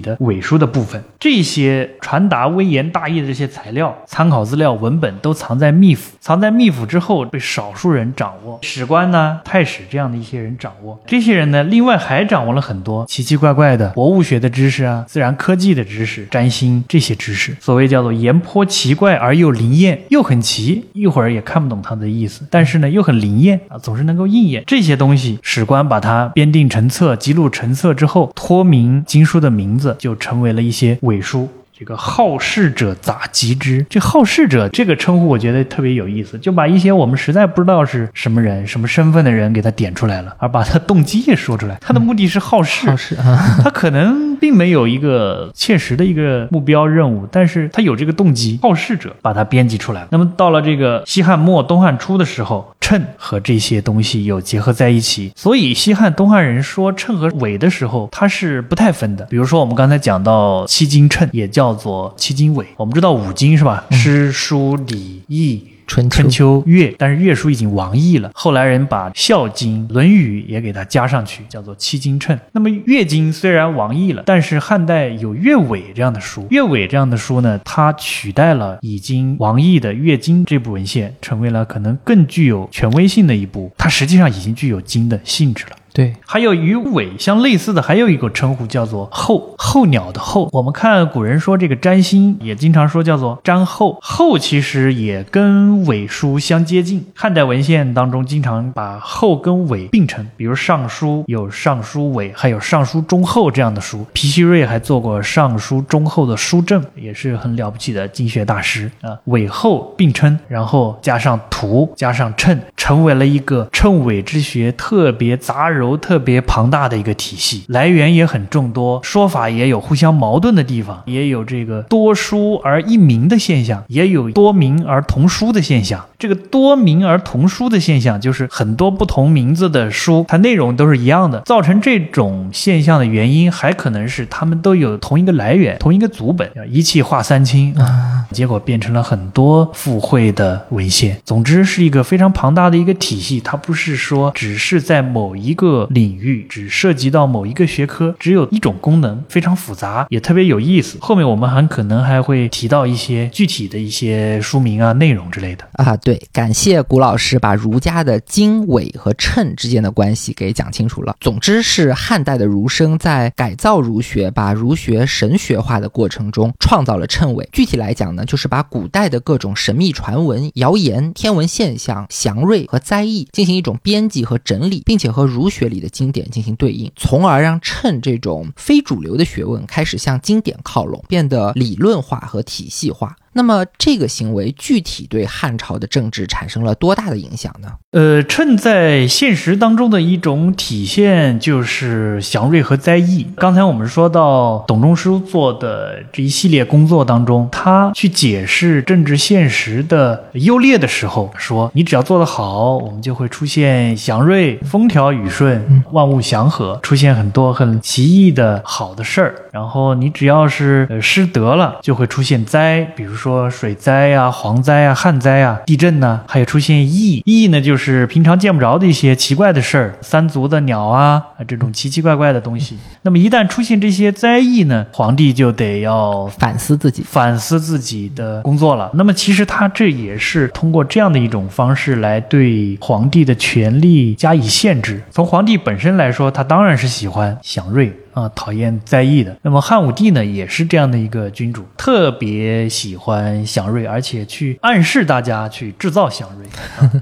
S2: 的伪书的部分。这些传达微言大义的这些材料、参考资料、文本都藏在。秘府藏在秘府之后，被少数人掌握，史官呢、太史这样的一些人掌握。这些人呢，另外还掌握了很多奇奇怪怪的博物学的知识啊、自然科技的知识、占星这些知识。所谓叫做言颇奇怪而又灵验，又很奇，一会儿也看不懂它的意思，但是呢又很灵验啊，总是能够应验。这些东西，史官把它编定成册，记录成册之后，托名经书的名字，就成为了一些伪书。这个好事者杂集之？这好事者这个称呼，我觉得特别有意思，就把一些我们实在不知道是什么人、什么身份的人给他点出来了，而把他动机也说出来。他的目的是好事，
S1: 好事啊，
S2: 他可能并没有一个切实的一个目标任务，但是他有这个动机。好事者把它编辑出来了。那么到了这个西汉末、东汉初的时候，称和这些东西有结合在一起，所以西汉、东汉人说称和伪的时候，他是不太分的。比如说我们刚才讲到七经称，也叫。叫做七经纬，我们知道五经是吧？诗、书、礼、易、
S1: 春
S2: 春秋、乐，但是乐书已经亡佚了。后来人把《孝经》《论语》也给它加上去，叫做七经称。那么乐经虽然亡佚了，但是汉代有乐伟这样的书，乐伟这样的书呢，它取代了已经亡佚的乐经这部文献，成为了可能更具有权威性的一部。它实际上已经具有经的性质了。对，还有与尾相类似的，还有一个称呼叫做候，候鸟的候。我们看古人说这个占星，也经常说叫做占候。候其实也跟尾书相接近，汉代文献当中经常把候跟尾并称，比如《尚书》有《尚书尾》，还有《尚书中后》这样的书。皮希瑞还做过《尚书中后》的书证，也是很了不起的经学大师啊。尾后并称，然后加上图，加上称，成为了一个称尾之学特别杂糅。特别庞大的一个体系，来源也很众多，说法也有互相矛盾的地方，也有这个多书而一名的现象，也有多名而同书的现象。这个多名而同书的现象，就是很多不同名字的书，它内容都是一样的。造成这种现象的原因，还可能是他们都有同一个来源，同一个祖本，一气化三清啊，结果变成了很多附会的文献。总之是一个非常庞大的一个体系，它不是说只是在某一个领域，只涉及到某一个学科，只有一种功能，非常复杂，也特别有意思。后面我们很可能还会提到一些具体的一些书名啊、内容之类的
S1: 啊，对。感谢古老师把儒家的经纬和称之间的关系给讲清楚了。总之是汉代的儒生在改造儒学、把儒学神学化的过程中，创造了称谓。具体来讲呢，就是把古代的各种神秘传闻、谣言、天文现象、祥瑞和灾异进行一种编辑和整理，并且和儒学里的经典进行对应，从而让称这种非主流的学问开始向经典靠拢，变得理论化和体系化。那么这个行为具体对汉朝的政治产生了多大的影响呢？
S2: 呃，趁在现实当中的一种体现就是祥瑞和灾异。刚才我们说到董仲舒做的这一系列工作当中，他去解释政治现实的优劣的时候，说你只要做得好，我们就会出现祥瑞、风调雨顺、万物祥和，出现很多很奇异的好的事儿。然后你只要是失德了，就会出现灾，比如说。说水灾呀、蝗灾啊、旱灾啊、地震呢，还有出现异异呢，就是平常见不着的一些奇怪的事儿，三足的鸟啊，这种奇奇怪怪的东西。那么一旦出现这些灾异呢，皇帝就得要
S1: 反思自己，
S2: 反思自己的工作了。那么其实他这也是通过这样的一种方式来对皇帝的权力加以限制。从皇帝本身来说，他当然是喜欢祥瑞。啊，讨厌在意的。那么汉武帝呢，也是这样的一个君主，特别喜欢祥瑞，而且去暗示大家去制造祥瑞。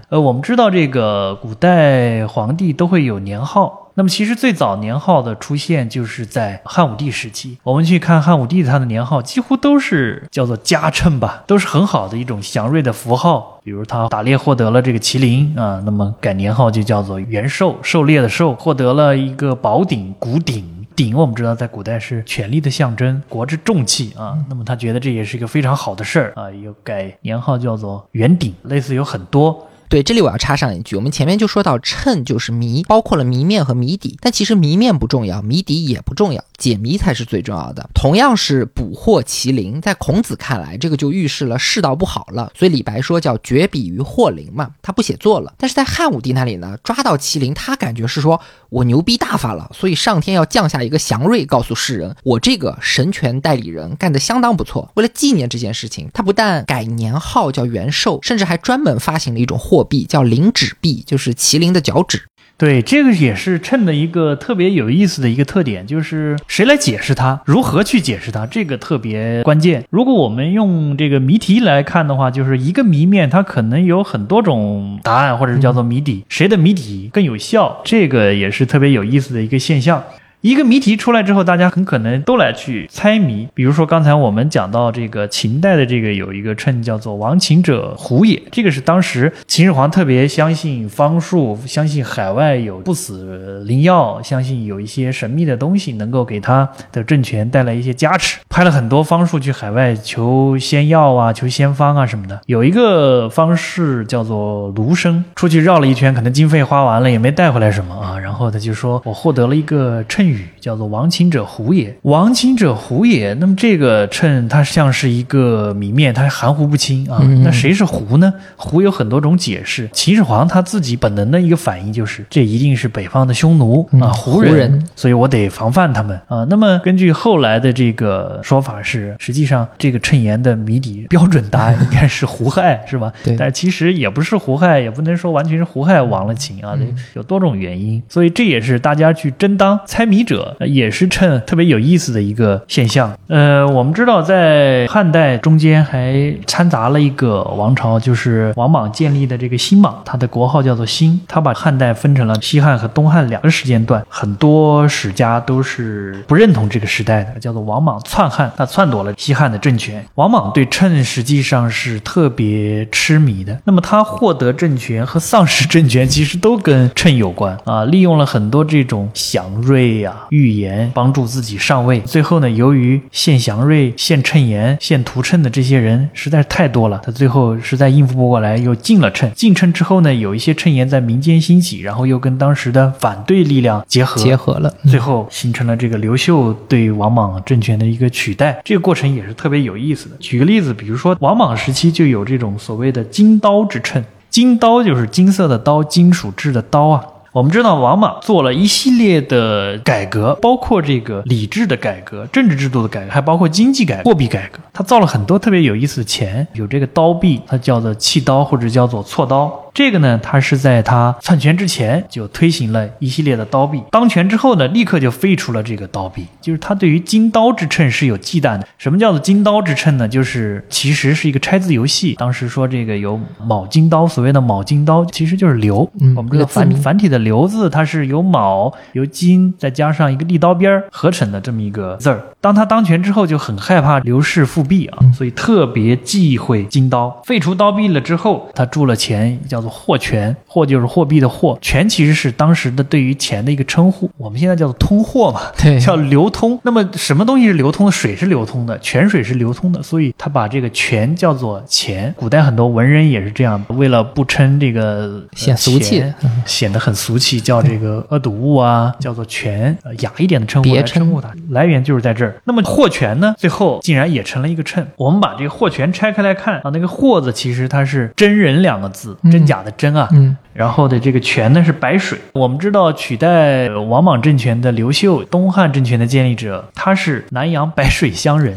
S2: 呃，我们知道这个古代皇帝都会有年号。那么其实最早年号的出现就是在汉武帝时期。我们去看汉武帝他的年号，几乎都是叫做加称吧，都是很好的一种祥瑞的符号。比如他打猎获得了这个麒麟啊，那么改年号就叫做元寿，狩猎的狩，获得了一个宝鼎，古鼎。鼎，我们知道在古代是权力的象征，国之重器啊。那么他觉得这也是一个非常好的事儿啊，又改年号叫做元鼎，类似有很多。
S1: 对，这里我要插上一句，我们前面就说到称就是谜，包括了谜面和谜底，但其实谜面不重要，谜底也不重要。解谜才是最重要的。同样是捕获麒麟，在孔子看来，这个就预示了世道不好了。所以李白说叫绝笔于获麟嘛，他不写作了。但是在汉武帝那里呢，抓到麒麟，他感觉是说我牛逼大发了，所以上天要降下一个祥瑞，告诉世人我这个神权代理人干得相当不错。为了纪念这件事情，他不但改年号叫元寿，甚至还专门发行了一种货币叫灵趾币，就是麒麟的脚趾。
S2: 对，这个也是称的一个特别有意思的一个特点，就是谁来解释它，如何去解释它，这个特别关键。如果我们用这个谜题来看的话，就是一个谜面，它可能有很多种答案，或者是叫做谜底，谁的谜底更有效，这个也是特别有意思的一个现象。一个谜题出来之后，大家很可能都来去猜谜。比如说刚才我们讲到这个秦代的这个有一个称叫做“亡秦者胡也”，这个是当时秦始皇特别相信方术，相信海外有不死灵药，相信有一些神秘的东西能够给他的政权带来一些加持，派了很多方术去海外求仙药啊，求仙方啊什么的。有一个方式叫做卢生，出去绕了一圈，可能经费花完了，也没带回来什么啊，然后他就说我获得了一个称。语，叫做“亡秦者胡也”。亡秦者胡也。那么这个谶它像是一个谜面，它含糊不清啊。那谁是胡呢？胡有很多种解释。秦始皇他自己本能的一个反应就是，这一定是北方的匈奴啊，胡人，所以我得防范他们啊。那么根据后来的这个说法是，实际上这个谶言的谜底标准答案 应该是胡亥，是吧？
S1: 对。
S2: 但其实也不是胡亥，也不能说完全是胡亥亡了秦啊，有多种原因。所以这也是大家去争当猜谜者，也是趁特别有意思的一个现象。呃，我们知道在汉代中间还掺杂了一个王朝，就是王莽建立的这个新莽，他的国号叫做新，他把汉代分成了西汉和东汉两个时间段。很多史家都是不认同这个时代的，叫做王莽篡汉，他篡夺了西汉的政权。王莽对称实际上是特别痴迷的，那么他获得政权和丧失政权其实都跟称有关啊。利用了很多这种祥瑞呀、预言，帮助自己上位。最后呢，由于献祥瑞、献谶言、献图谶的这些人实在是太多了，他最后实在应付不过来，又进了谶。进谶之后呢，有一些谶言在民间兴起，然后又跟当时的反对力量结合，
S1: 结合了，
S2: 最后形成了这个刘秀对王莽政权的一个取代。这个过程也是特别有意思的。举个例子，比如说王莽时期就有这种所谓的金刀之谶，金刀就是金色的刀，金属制的刀啊。我们知道王莽做了一系列的改革，包括这个礼制的改革、政治制度的改革，还包括经济改革、货币改革。他造了很多特别有意思的钱，有这个刀币，它叫做弃刀或者叫做错刀。这个呢，他是在他篡权之前就推行了一系列的刀币，当权之后呢，立刻就废除了这个刀币。就是他对于金刀之称是有忌惮的。什么叫做金刀之称呢？就是其实是一个拆字游戏。当时说这个有卯金刀，所谓的卯金刀其实就是鎏。我们这个繁繁体的刘字，它是由卯、由金再加上一个利刀边合成的这么一个字儿。当他当权之后，就很害怕刘氏复辟啊，所以特别忌讳金刀。废除刀币了之后，他铸了钱叫。货权，货就是货币的货，权其实是当时的对于钱的一个称呼。我们现在叫做通货嘛，
S1: 对，
S2: 叫流通。那么什么东西是流通的？水是流通的，泉水是流通的，所以他把这个权叫做钱。古代很多文人也是这样，为了不称这个
S1: 显俗气，
S2: 显得很俗气，叫这个恶毒物啊，叫做权，雅一点的称呼来称呼它。来源就是在这儿。那么货权呢，最后竟然也成了一个称。我们把这个货权拆开来看啊，那个货字其实它是真人两个字，真假的真啊。
S1: 嗯。
S2: 然后的这个泉呢是白水。我们知道取代王莽政权的刘秀，东汉政权的建立者，他是南阳白水乡人，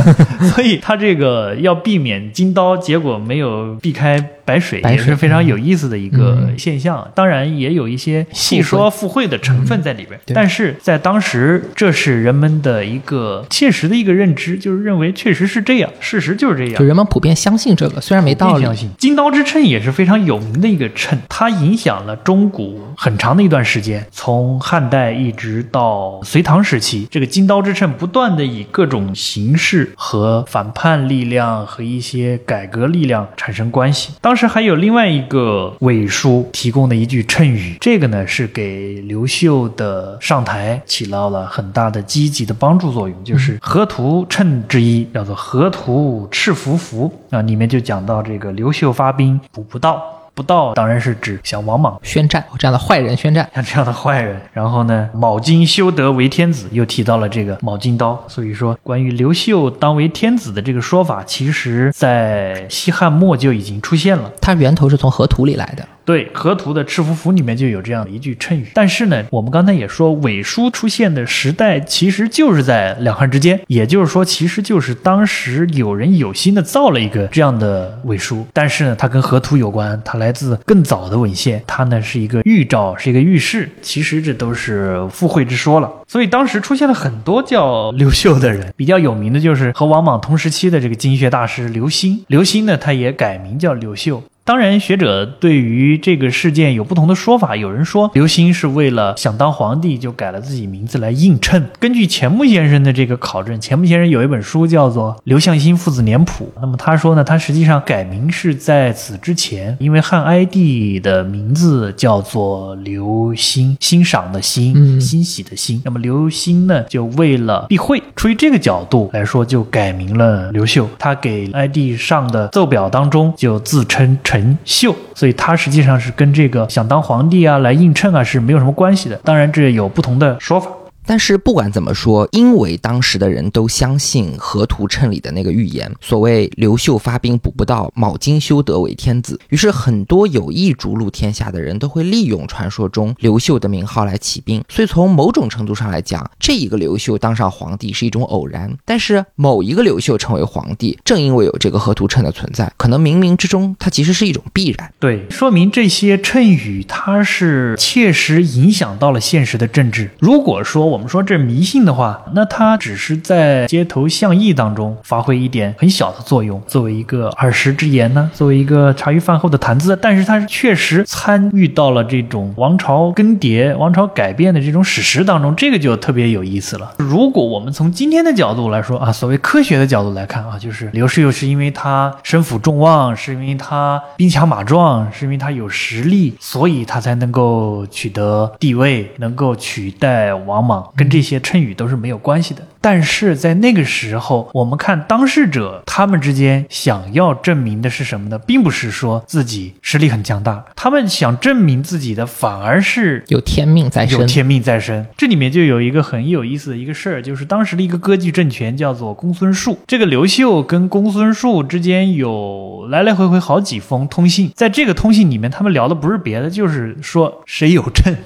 S2: 所以他这个要避免金刀，结果没有避开。白水也是非常有意思的一个现象，当然也有一些戏说附会的成分在里边。但是在当时，这是人们的一个切实的一个认知，就是认为确实是这样，事实就是这样。
S1: 就人们普遍相信这个，虽然没道理。
S2: 相信金刀之秤也是非常有名的一个秤，它影响了中古很长的一段时间，从汉代一直到隋唐时期，这个金刀之秤不断的以各种形式和反叛力量和一些改革力量产生关系。当当时还有另外一个伪书提供的一句谶语，这个呢是给刘秀的上台起到了很大的积极的帮助作用，就是河图谶之一，叫做河图赤符符啊，里面就讲到这个刘秀发兵补不到。不到当然是指向王莽
S1: 宣战，这样的坏人宣战，
S2: 像这样的坏人。然后呢，卯金修德为天子，又提到了这个卯金刀。所以说，关于刘秀当为天子的这个说法，其实在西汉末就已经出现了。
S1: 它源头是从河图里来的。
S2: 对，河图的赤伏符里面就有这样的一句谶语。但是呢，我们刚才也说，伪书出现的时代其实就是在两汉之间，也就是说，其实就是当时有人有心的造了一个这样的伪书。但是呢，它跟河图有关，它来自更早的文献，它呢是一个预兆，是一个预示。其实这都是附会之说了。所以当时出现了很多叫刘秀的人，比较有名的就是和王莽同时期的这个经学大师刘歆。刘歆呢，他也改名叫刘秀。当然，学者对于这个事件有不同的说法。有人说刘歆是为了想当皇帝，就改了自己名字来映衬。根据钱穆先生的这个考证，钱穆先生有一本书叫做《刘向新父子年谱》。那么他说呢，他实际上改名是在此之前，因为汉哀帝的名字叫做刘歆，欣赏的欣，欣喜的欣。那么刘歆呢，就为了避讳，出于这个角度来说，就改名了刘秀。他给哀帝上的奏表当中就自称陈。陈秀，所以他实际上是跟这个想当皇帝啊、来应衬啊是没有什么关系的。当然，这有不同的说法。
S1: 但是不管怎么说，因为当时的人都相信河图谶里的那个预言，所谓刘秀发兵补不到，卯金修德为天子。于是很多有意逐鹿天下的人都会利用传说中刘秀的名号来起兵。所以从某种程度上来讲，这一个刘秀当上皇帝是一种偶然。但是某一个刘秀成为皇帝，正因为有这个河图谶的存在，可能冥冥之中它其实是一种必然。
S2: 对，说明这些谶语它是切实影响到了现实的政治。如果说我我们说这迷信的话，那它只是在街头巷议当中发挥一点很小的作用，作为一个耳识之言呢，作为一个茶余饭后的谈资。但是它确实参与到了这种王朝更迭、王朝改变的这种史实当中，这个就特别有意思了。如果我们从今天的角度来说啊，所谓科学的角度来看啊，就是刘氏又是因为他身负众望，是因为他兵强马壮，是因为他有实力，所以他才能够取得地位，能够取代王莽，跟这些谶语都是没有关系的。但是在那个时候，我们看当事者他们之间想要证明的是什么呢？并不是说自己实力很强大，他们想证明自己的反而是
S1: 有天命在身。
S2: 有天命在身。这里面就有一个很有意思的一个事儿，就是当时的一个割据政权叫做公孙述。这个刘秀跟公孙述之间有来来回回好几封通信，在这个通信里面，他们聊的不是别的，就是说谁有朕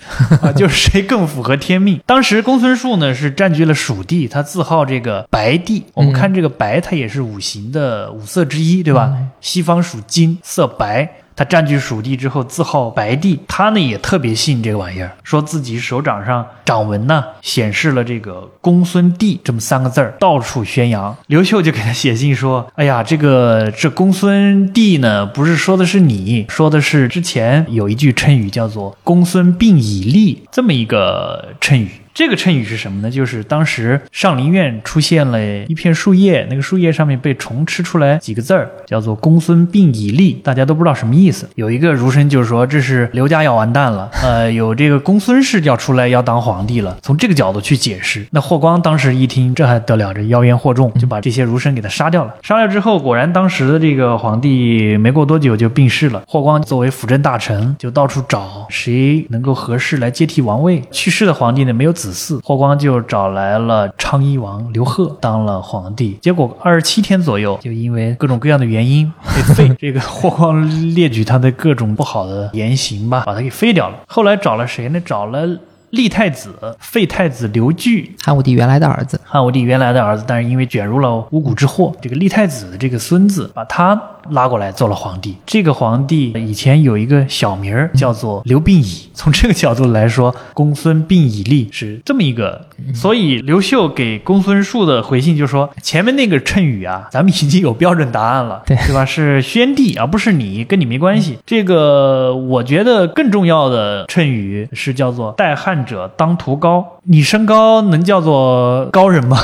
S2: 啊，就是谁更符合天命。当时公孙述呢是占据了蜀地，他。字号这个白帝，我们看这个白，它也是五行的五色之一，对吧？西方属金，色白。他占据蜀地之后，自号白帝。他呢也特别信这个玩意儿，说自己手掌上掌纹呢显示了这个公孙帝这么三个字儿，到处宣扬。刘秀就给他写信说：“哎呀，这个这公孙帝呢，不是说的是你，说的是之前有一句谶语叫做‘公孙病已立’这么一个谶语。”这个谶语是什么呢？就是当时上林苑出现了一片树叶，那个树叶上面被虫吃出来几个字儿，叫做“公孙病已立”，大家都不知道什么意思。有一个儒生就是说这是刘家要完蛋了，呃，有这个公孙氏要出来要当皇帝了。从这个角度去解释，那霍光当时一听，这还得了？这妖言惑众，就把这些儒生给他杀掉了。杀掉之后，果然当时的这个皇帝没过多久就病逝了。霍光作为辅政大臣，就到处找谁能够合适来接替王位。去世的皇帝呢，没有子。嗣，霍光就找来了昌邑王刘贺当了皇帝，结果二十七天左右就因为各种各样的原因 被废。这个霍光列举他的各种不好的言行吧，把他给废掉了。后来找了谁呢？找了立太子、废太子刘据，
S1: 汉武帝原来的儿子。
S2: 汉武帝原来的儿子，但是因为卷入了巫蛊之祸，这个立太子的这个孙子把他。拉过来做了皇帝。这个皇帝以前有一个小名儿叫做刘病已。从这个角度来说，公孙病已立是这么一个。所以刘秀给公孙述的回信就说：前面那个谶语啊，咱们已经有标准答案了，
S1: 对
S2: 对吧？是宣帝，而不是你，跟你没关系。这个我觉得更重要的谶语是叫做“代汉者当图高”。你身高能叫做高人吗？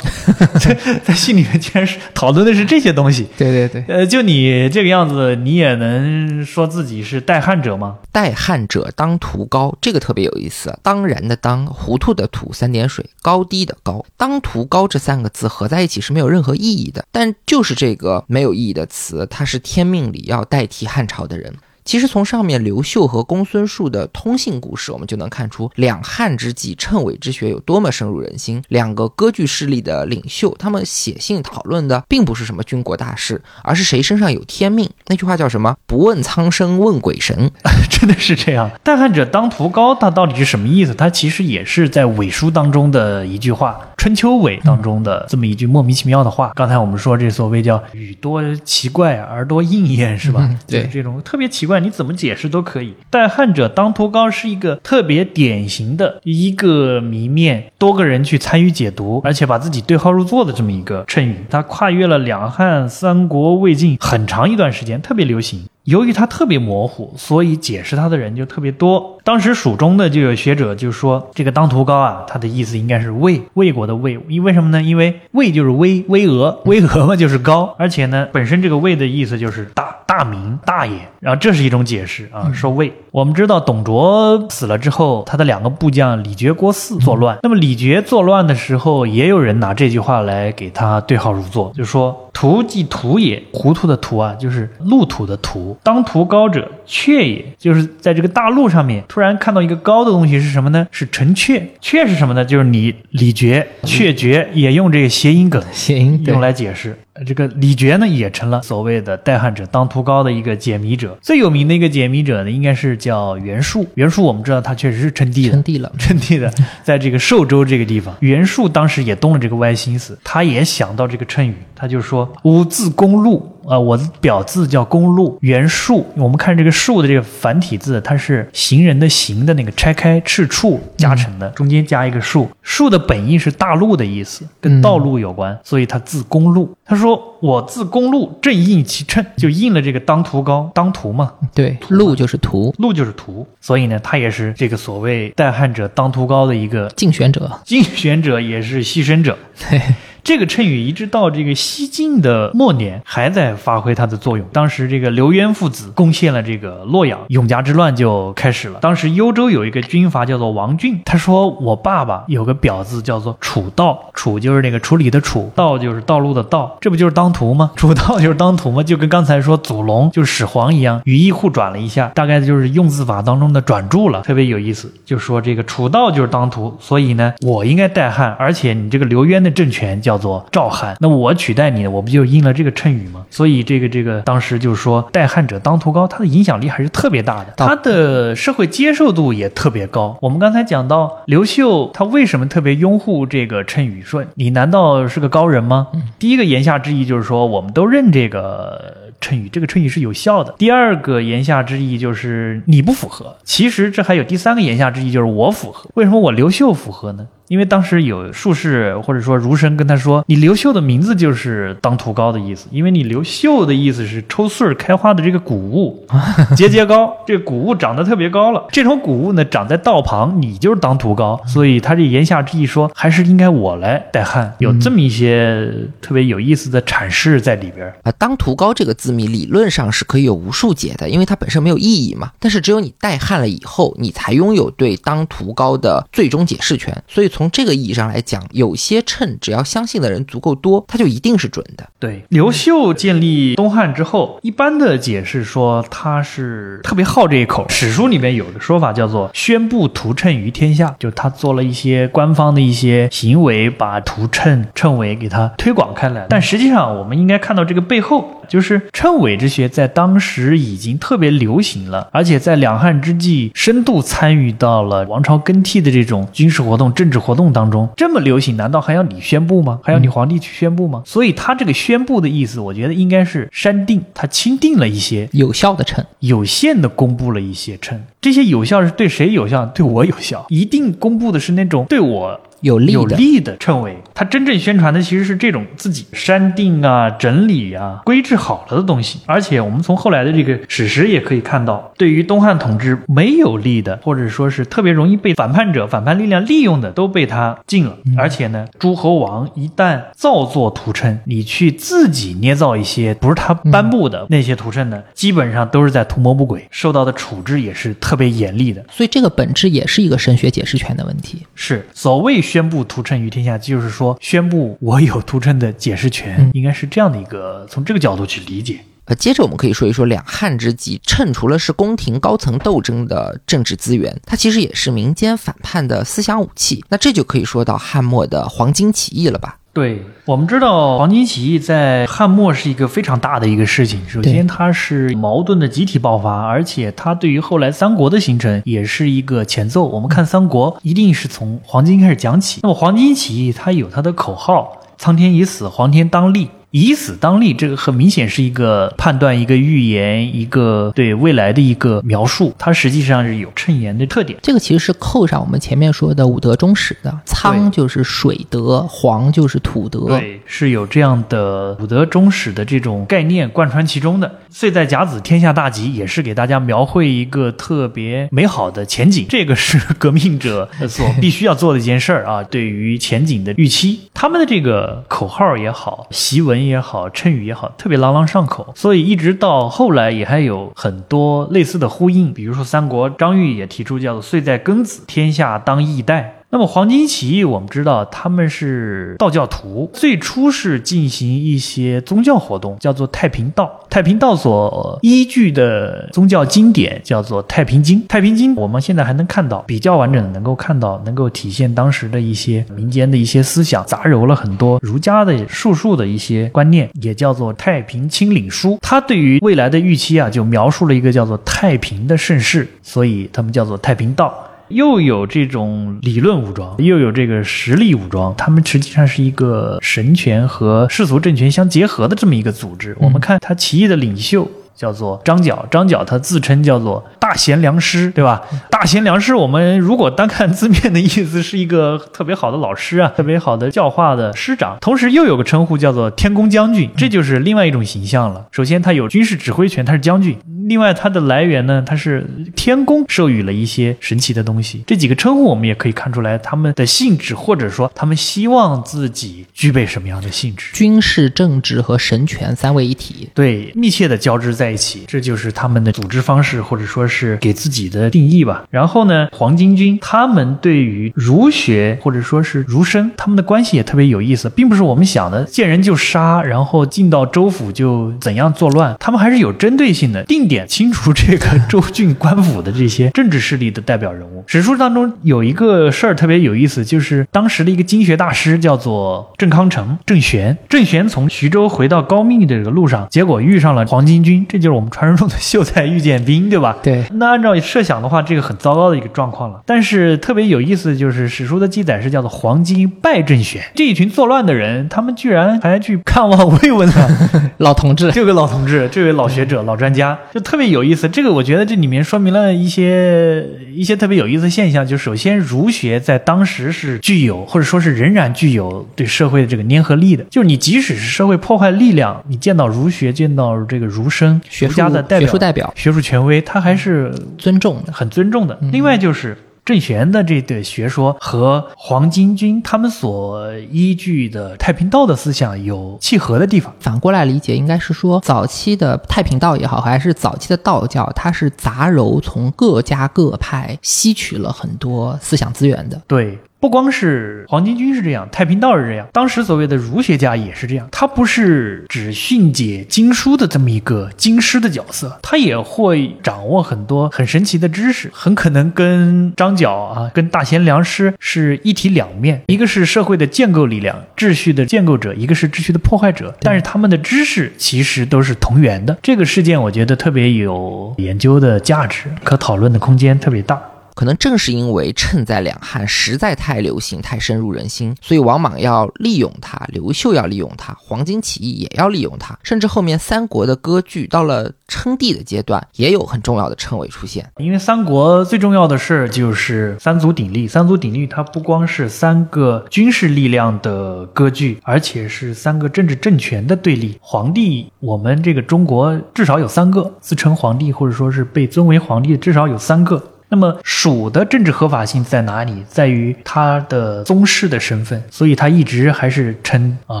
S2: 在在信里面竟然是讨论的是这些东西。
S1: 对对对，
S2: 呃，就你这个样子，你也能说自己是代汉者吗？
S1: 代汉者当图高，这个特别有意思。当然的当，糊涂的涂，三点水，高低的高，当图高这三个字合在一起是没有任何意义的。但就是这个没有意义的词，它是天命里要代替汉朝的人。其实从上面刘秀和公孙述的通信故事，我们就能看出两汉之际谶纬之学有多么深入人心。两个割据势力的领袖，他们写信讨论的并不是什么军国大事，而是谁身上有天命。那句话叫什么？不问苍生问鬼神，
S2: 真的是这样。代汉者当图高，它到底是什么意思？它其实也是在伪书当中的一句话，《春秋伪》当中的这么一句莫名其妙的话。刚才我们说这所谓叫语多奇怪而多应验，是吧？
S1: 对，
S2: 这种特别奇怪。你怎么解释都可以。但汉者当涂高是一个特别典型的一个谜面，多个人去参与解读，而且把自己对号入座的这么一个谶语，它跨越了两汉、三国、魏晋很长一段时间，特别流行。由于它特别模糊，所以解释它的人就特别多。当时蜀中的就有学者就说，这个当涂高啊，它的意思应该是魏魏国的魏，因为什么呢？因为魏就是巍巍峨，巍峨嘛就是高，而且呢，本身这个魏的意思就是大大名大爷，然后这是一种解释啊，说魏。我们知道董卓死了之后，他的两个部将李傕、郭汜作乱，那么李傕作乱的时候，也有人拿这句话来给他对号入座，就说。图即图也，糊涂的图啊，就是路途的途。当途高者，阙也，就是在这个大路上面突然看到一个高的东西是什么呢？是城阙。阙是什么呢？就是你李傕、阙绝也用这个谐音梗，
S1: 谐音
S2: 用来解释。这个李傕呢，也成了所谓的代汉者当涂高的一个解谜者。最有名的一个解谜者呢，应该是叫袁术。袁术我们知道他确实是称帝的，
S1: 称帝了，
S2: 称帝的，在这个寿州这个地方，袁术当时也动了这个歪心思，他也想到这个谶语，他就说：“吾字公路。”啊，我的表字叫公路，原树。我们看这个树的这个繁体字，它是行人的行的那个拆开赤处加成的，中间加一个树。树的本意是大路的意思，跟道路有关，所以它字公路。他说我字公路，正应其称，就应了这个当涂高，当涂嘛。
S1: 对，路就是涂，
S2: 路就是涂，所以呢，他也是这个所谓代汉者当涂高的一个
S1: 竞选者，
S2: 竞选者也是牺牲者。
S1: 对。
S2: 这个谶语一直到这个西晋的末年还在发挥它的作用。当时这个刘渊父子攻陷了这个洛阳，永嘉之乱就开始了。当时幽州有一个军阀叫做王俊，他说我爸爸有个表字叫做楚道，楚就是那个处理的楚，道就是道路的道，这不就是当涂吗？楚道就是当涂吗？就跟刚才说祖龙就是始皇一样，语义互转了一下，大概就是用字法当中的转注了，特别有意思。就说这个楚道就是当涂，所以呢，我应该代汉，而且你这个刘渊的政权叫。做赵汉，那我取代你，我不就应了这个谶语吗？所以这个这个当时就是说，代汉者当涂高，他的影响力还是特别大的，他的社会接受度也特别高。我们刚才讲到刘秀，他为什么特别拥护这个谶语？说你难道是个高人吗？第一个言下之意就是说，我们都认这个谶语，这个谶语是有效的。第二个言下之意就是你不符合。其实这还有第三个言下之意，就是我符合。为什么我刘秀符合呢？因为当时有术士或者说儒生跟他说：“你刘秀的名字就是当涂高的意思，因为你刘秀的意思是抽穗儿开花的这个谷物，节节高，这个谷物长得特别高了。这种谷物呢长在道旁，你就是当涂高，所以他这言下之意说还是应该我来代汉，有这么一些特别有意思的阐释在里边。
S1: 啊，当涂高这个字谜理论上是可以有无数解的，因为它本身没有意义嘛。但是只有你代汉了以后，你才拥有对当涂高的最终解释权，所以。从这个意义上来讲，有些称，只要相信的人足够多，它就一定是准的。
S2: 对，刘秀建立东汉之后，一般的解释说他是特别好这一口。史书里面有的说法叫做宣布图谶于天下，就他做了一些官方的一些行为，把图谶、谶纬给他推广开来。但实际上，我们应该看到这个背后。就是谶纬之学在当时已经特别流行了，而且在两汉之际深度参与到了王朝更替的这种军事活动、政治活动当中。这么流行，难道还要你宣布吗？还要你皇帝去宣布吗？所以他这个宣布的意思，我觉得应该是删定，他钦定了一些
S1: 有效的谶，
S2: 有限的公布了一些谶。这些有效是对谁有效？对我有效。一定公布的是那种对我。
S1: 有利
S2: 的称谓，他真正宣传的其实是这种自己删定啊、整理啊、规制好了的东西。而且我们从后来的这个史实也可以看到，对于东汉统治没有利的，或者说是特别容易被反叛者、反叛力量利用的，都被他禁了。而且呢，诸侯王一旦造作图谶，你去自己捏造一些不是他颁布的那些图谶呢，基本上都是在图谋不轨，受到的处置也是特别严厉的。
S1: 所以这个本质也是一个神学解释权的问题。
S2: 是所谓。宣布屠谶于天下，就是说宣布我有屠谶的解释权，应该是这样的一个从这个角度去理解。
S1: 呃，接着我们可以说一说两汉之际，谶除了是宫廷高层斗争的政治资源，它其实也是民间反叛的思想武器。那这就可以说到汉末的黄巾起义了吧？
S2: 对我们知道，黄巾起义在汉末是一个非常大的一个事情。首先，它是矛盾的集体爆发，而且它对于后来三国的形成也是一个前奏。我们看三国，一定是从黄巾开始讲起。那么，黄巾起义它有它的口号：“苍天已死，黄天当立。”以死当立，这个很明显是一个判断、一个预言、一个对未来的一个描述。它实际上是有谶言的特点。
S1: 这个其实是扣上我们前面说的五德终始的，仓就是水德，黄就是土德，
S2: 对，是有这样的五德终始的这种概念贯穿其中的。岁在甲子，天下大吉，也是给大家描绘一个特别美好的前景。这个是革命者所 必须要做的一件事儿啊，对于前景的预期。他们的这个口号也好，檄文。也好，谶语也好，特别朗朗上口，所以一直到后来也还有很多类似的呼应。比如说三国，张玉也提出叫做“岁在庚子，天下当易代”。那么黄巾起义，我们知道他们是道教徒，最初是进行一些宗教活动，叫做太平道。太平道所依据的宗教经典叫做《太平经》。《太平经》我们现在还能看到比较完整的，能够看到，能够体现当时的一些民间的一些思想，杂糅了很多儒家的术数的一些观念，也叫做《太平清领书》。它对于未来的预期啊，就描述了一个叫做太平的盛世，所以他们叫做太平道。又有这种理论武装，又有这个实力武装，他们实际上是一个神权和世俗政权相结合的这么一个组织。我们看他起义的领袖。叫做张角，张角他自称叫做大贤良师，对吧？大贤良师，我们如果单看字面的意思，是一个特别好的老师啊，特别好的教化的师长。同时又有个称呼叫做天公将军，这就是另外一种形象了。首先他有军事指挥权，他是将军；另外他的来源呢，他是天公授予了一些神奇的东西。这几个称呼我们也可以看出来他们的性质，或者说他们希望自己具备什么样的性质。
S1: 军事、政治和神权三位一体，
S2: 对，密切的交织在。在一起，这就是他们的组织方式，或者说是给自己的定义吧。然后呢，黄巾军他们对于儒学或者说是儒生，他们的关系也特别有意思，并不是我们想的见人就杀，然后进到州府就怎样作乱。他们还是有针对性的，定点清除这个州郡官府的这些政治势力的代表人物。史书当中有一个事儿特别有意思，就是当时的一个经学大师叫做郑康成、郑玄。郑玄从徐州回到高密的这个路上，结果遇上了黄巾军。这就是我们传说中的秀才遇见兵，对吧？
S1: 对。
S2: 那按照设想的话，这个很糟糕的一个状况了。但是特别有意思的就是史书的记载是叫做黄金拜郑玄，这一群作乱的人，他们居然还去看望慰问了
S1: 老同志，
S2: 这位老同志，这位老学者、老专家，就特别有意思。这个我觉得这里面说明了一些一些特别有意思的现象。就首先，儒学在当时是具有或者说是仍然具有对社会的这个粘合力的。就是你即使是社会破坏力量，你见到儒学，见到这个儒生。
S1: 学
S2: 家的代表
S1: 学术代表、
S2: 学术权威，他还是
S1: 尊重的，
S2: 很尊重的。另外就是郑玄的这个学说和黄巾军他们所依据的太平道的思想有契合的地方。
S1: 反过来理解，应该是说早期的太平道也好，还是早期的道教，它是杂糅从各家各派吸取了很多思想资源的。
S2: 对。不光是黄巾军是这样，太平道是这样，当时所谓的儒学家也是这样。他不是只训解经书的这么一个经师的角色，他也会掌握很多很神奇的知识，很可能跟张角啊，跟大贤良师是一体两面，一个是社会的建构力量、秩序的建构者，一个是秩序的破坏者。但是他们的知识其实都是同源的。这个事件我觉得特别有研究的价值，可讨论的空间特别大。
S1: 可能正是因为称在两汉实在太流行、太深入人心，所以王莽要利用它，刘秀要利用它，黄巾起义也要利用它，甚至后面三国的割据到了称帝的阶段，也有很重要的称谓出现。
S2: 因为三国最重要的事儿就是三足鼎立，三足鼎立它不光是三个军事力量的割据，而且是三个政治政权的对立。皇帝，我们这个中国至少有三个自称皇帝，或者说是被尊为皇帝，至少有三个。那么蜀的政治合法性在哪里？在于他的宗室的身份，所以他一直还是称啊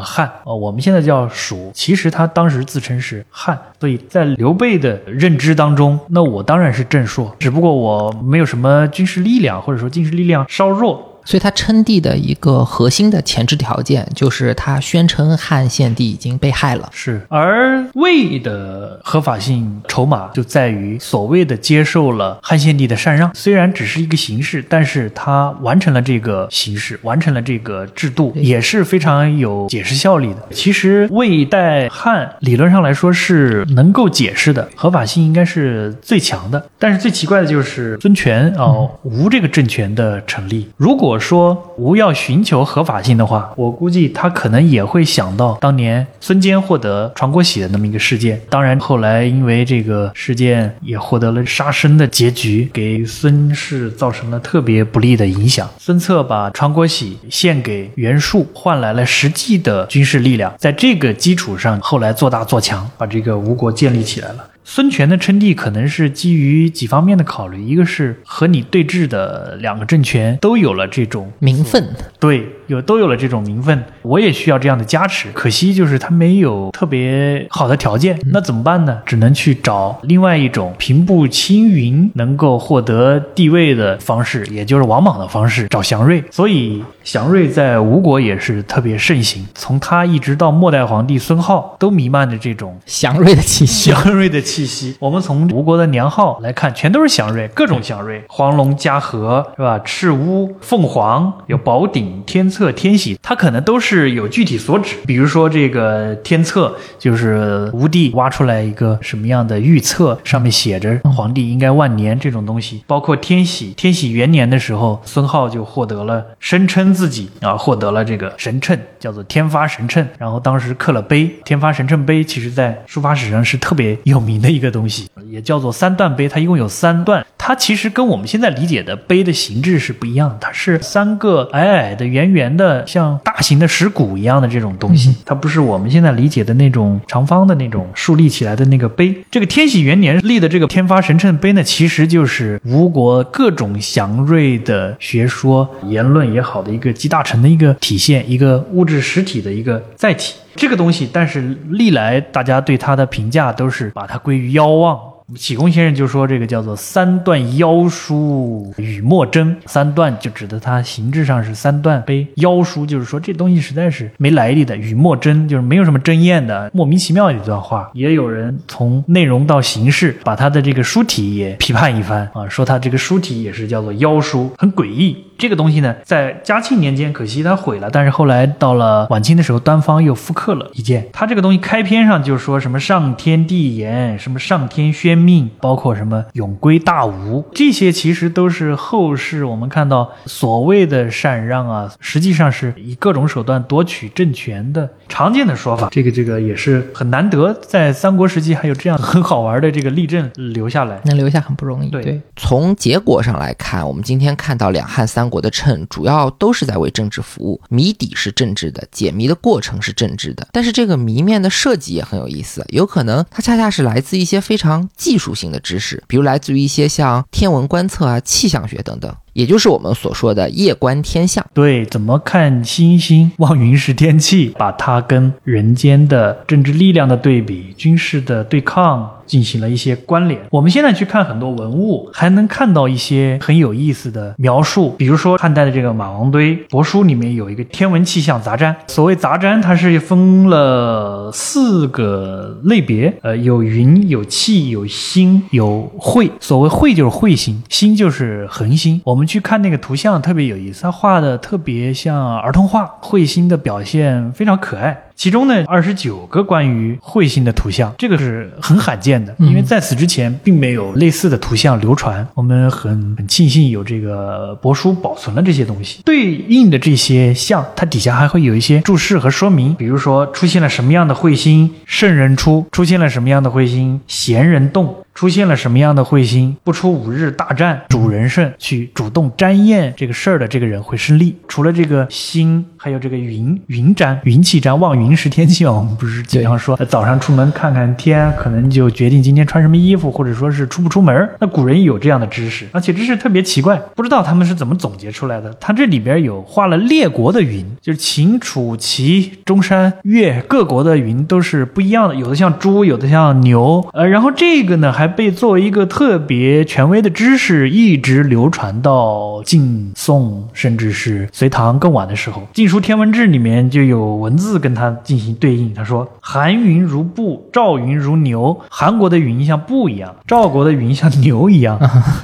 S2: 汉啊，我们现在叫蜀，其实他当时自称是汉。所以在刘备的认知当中，那我当然是正朔，只不过我没有什么军事力量，或者说军事力量稍弱。
S1: 所以他称帝的一个核心的前置条件，就是他宣称汉献帝已经被害了。
S2: 是，而魏的合法性筹码就在于所谓的接受了汉献帝的禅让，虽然只是一个形式，但是他完成了这个形式，完成了这个制度，也是非常有解释效力的。其实魏代汉理论上来说是能够解释的，合法性应该是最强的。但是最奇怪的就是孙权哦，吴这个政权的成立，如果。说吴要寻求合法性的话，我估计他可能也会想到当年孙坚获得传国玺的那么一个事件。当然，后来因为这个事件也获得了杀身的结局，给孙氏造成了特别不利的影响。孙策把传国玺献给袁术，换来了实际的军事力量，在这个基础上，后来做大做强，把这个吴国建立起来了。孙权的称帝可能是基于几方面的考虑，一个是和你对峙的两个政权都有了这种
S1: 名分，
S2: 对，有都有了这种名分，我也需要这样的加持。可惜就是他没有特别好的条件，那怎么办呢？只能去找另外一种平步青云、能够获得地位的方式，也就是王莽的方式，找祥瑞。所以祥瑞在吴国也是特别盛行，从他一直到末代皇帝孙皓，都弥漫着这种
S1: 祥瑞的气息。
S2: 祥瑞的气息。我们从吴国的年号来看，全都是祥瑞，各种祥瑞，黄龙、嘉禾是吧？赤乌、凤凰，有宝鼎、天策、测天喜，它可能都是有具体所指。比如说这个天策，就是吴地挖出来一个什么样的预测，上面写着皇帝应该万年这种东西。包括天喜，天喜元年的时候，孙浩就获得了声称自己啊获得了这个神秤，叫做天发神秤，然后当时刻了碑，天发神秤碑，其实在书法史上是特别有名的一个东西，也叫做三段碑，它一共有三段。它其实跟我们现在理解的碑的形制是不一样的，它是三个矮矮的、圆圆的，像大型的石鼓一样的这种东西，它不是我们现在理解的那种长方的那种竖立起来的那个碑。这个天禧元年立的这个天发神秤碑呢，其实就是吴国各种祥瑞的学说言论也好的一个集大成的一个体现，一个物质实体的一个载体。这个东西，但是历来大家对它的评价都是把它归于妖妄。启功先生就说这个叫做三段妖书雨墨真，三段就指的它形制上是三段碑，妖书就是说这东西实在是没来历的，雨墨真就是没有什么真验的，莫名其妙的一段话。也有人从内容到形式，把它的这个书体也批判一番啊，说它这个书体也是叫做妖书，很诡异。这个东西呢，在嘉庆年间可惜它毁了，但是后来到了晚清的时候，端方又复刻了一件。它这个东西开篇上就说什么上天地言，什么上天宣命，包括什么永归大吴，这些其实都是后世我们看到所谓的禅让啊，实际上是以各种手段夺取政权的常见的说法。这个这个也是很难得，在三国时期还有这样很好玩的这个例证留下来，
S1: 能留下很不容易。
S2: 对，
S1: 从结果上来看，我们今天看到两汉三。国的称主要都是在为政治服务，谜底是政治的，解谜的过程是政治的。但是这个谜面的设计也很有意思，有可能它恰恰是来自一些非常技术性的知识，比如来自于一些像天文观测啊、气象学等等。也就是我们所说的夜观天象，
S2: 对，怎么看星星、望云识天气，把它跟人间的政治力量的对比、军事的对抗进行了一些关联。我们现在去看很多文物，还能看到一些很有意思的描述，比如说汉代的这个马王堆帛书里面有一个天文气象杂占。所谓杂占，它是分了四个类别，呃，有云、有气、有星、有彗。所谓彗就是彗星，星就是恒星。我们去看那个图像特别有意思，他画的特别像儿童画，彗星的表现非常可爱。其中呢，二十九个关于彗星的图像，这个是很罕见的，因为在此之前并没有类似的图像流传。我们很很庆幸有这个帛书保存了这些东西，对应的这些像，它底下还会有一些注释和说明，比如说出现了什么样的彗星，圣人出；出现了什么样的彗星，贤人动；出现了什么样的彗星，不出五日大战，主人胜，去主动瞻验这个事儿的这个人会胜利。除了这个星，还有这个云，云瞻，云气瞻，望云。云识天气嘛，我们不是经常说早上出门看看天，可能就决定今天穿什么衣服，或者说是出不出门。那古人有这样的知识，而且知识特别奇怪，不知道他们是怎么总结出来的。他这里边有画了列国的云，就是秦、楚、齐、中山、越各国的云都是不一样的，有的像猪，有的像牛。呃，然后这个呢还被作为一个特别权威的知识，一直流传到晋宋，甚至是隋唐更晚的时候，《晋书天文志》里面就有文字跟它。进行对应，他说：“韩云如布，赵云如牛。韩国的云像布一样，赵国的云像牛一样。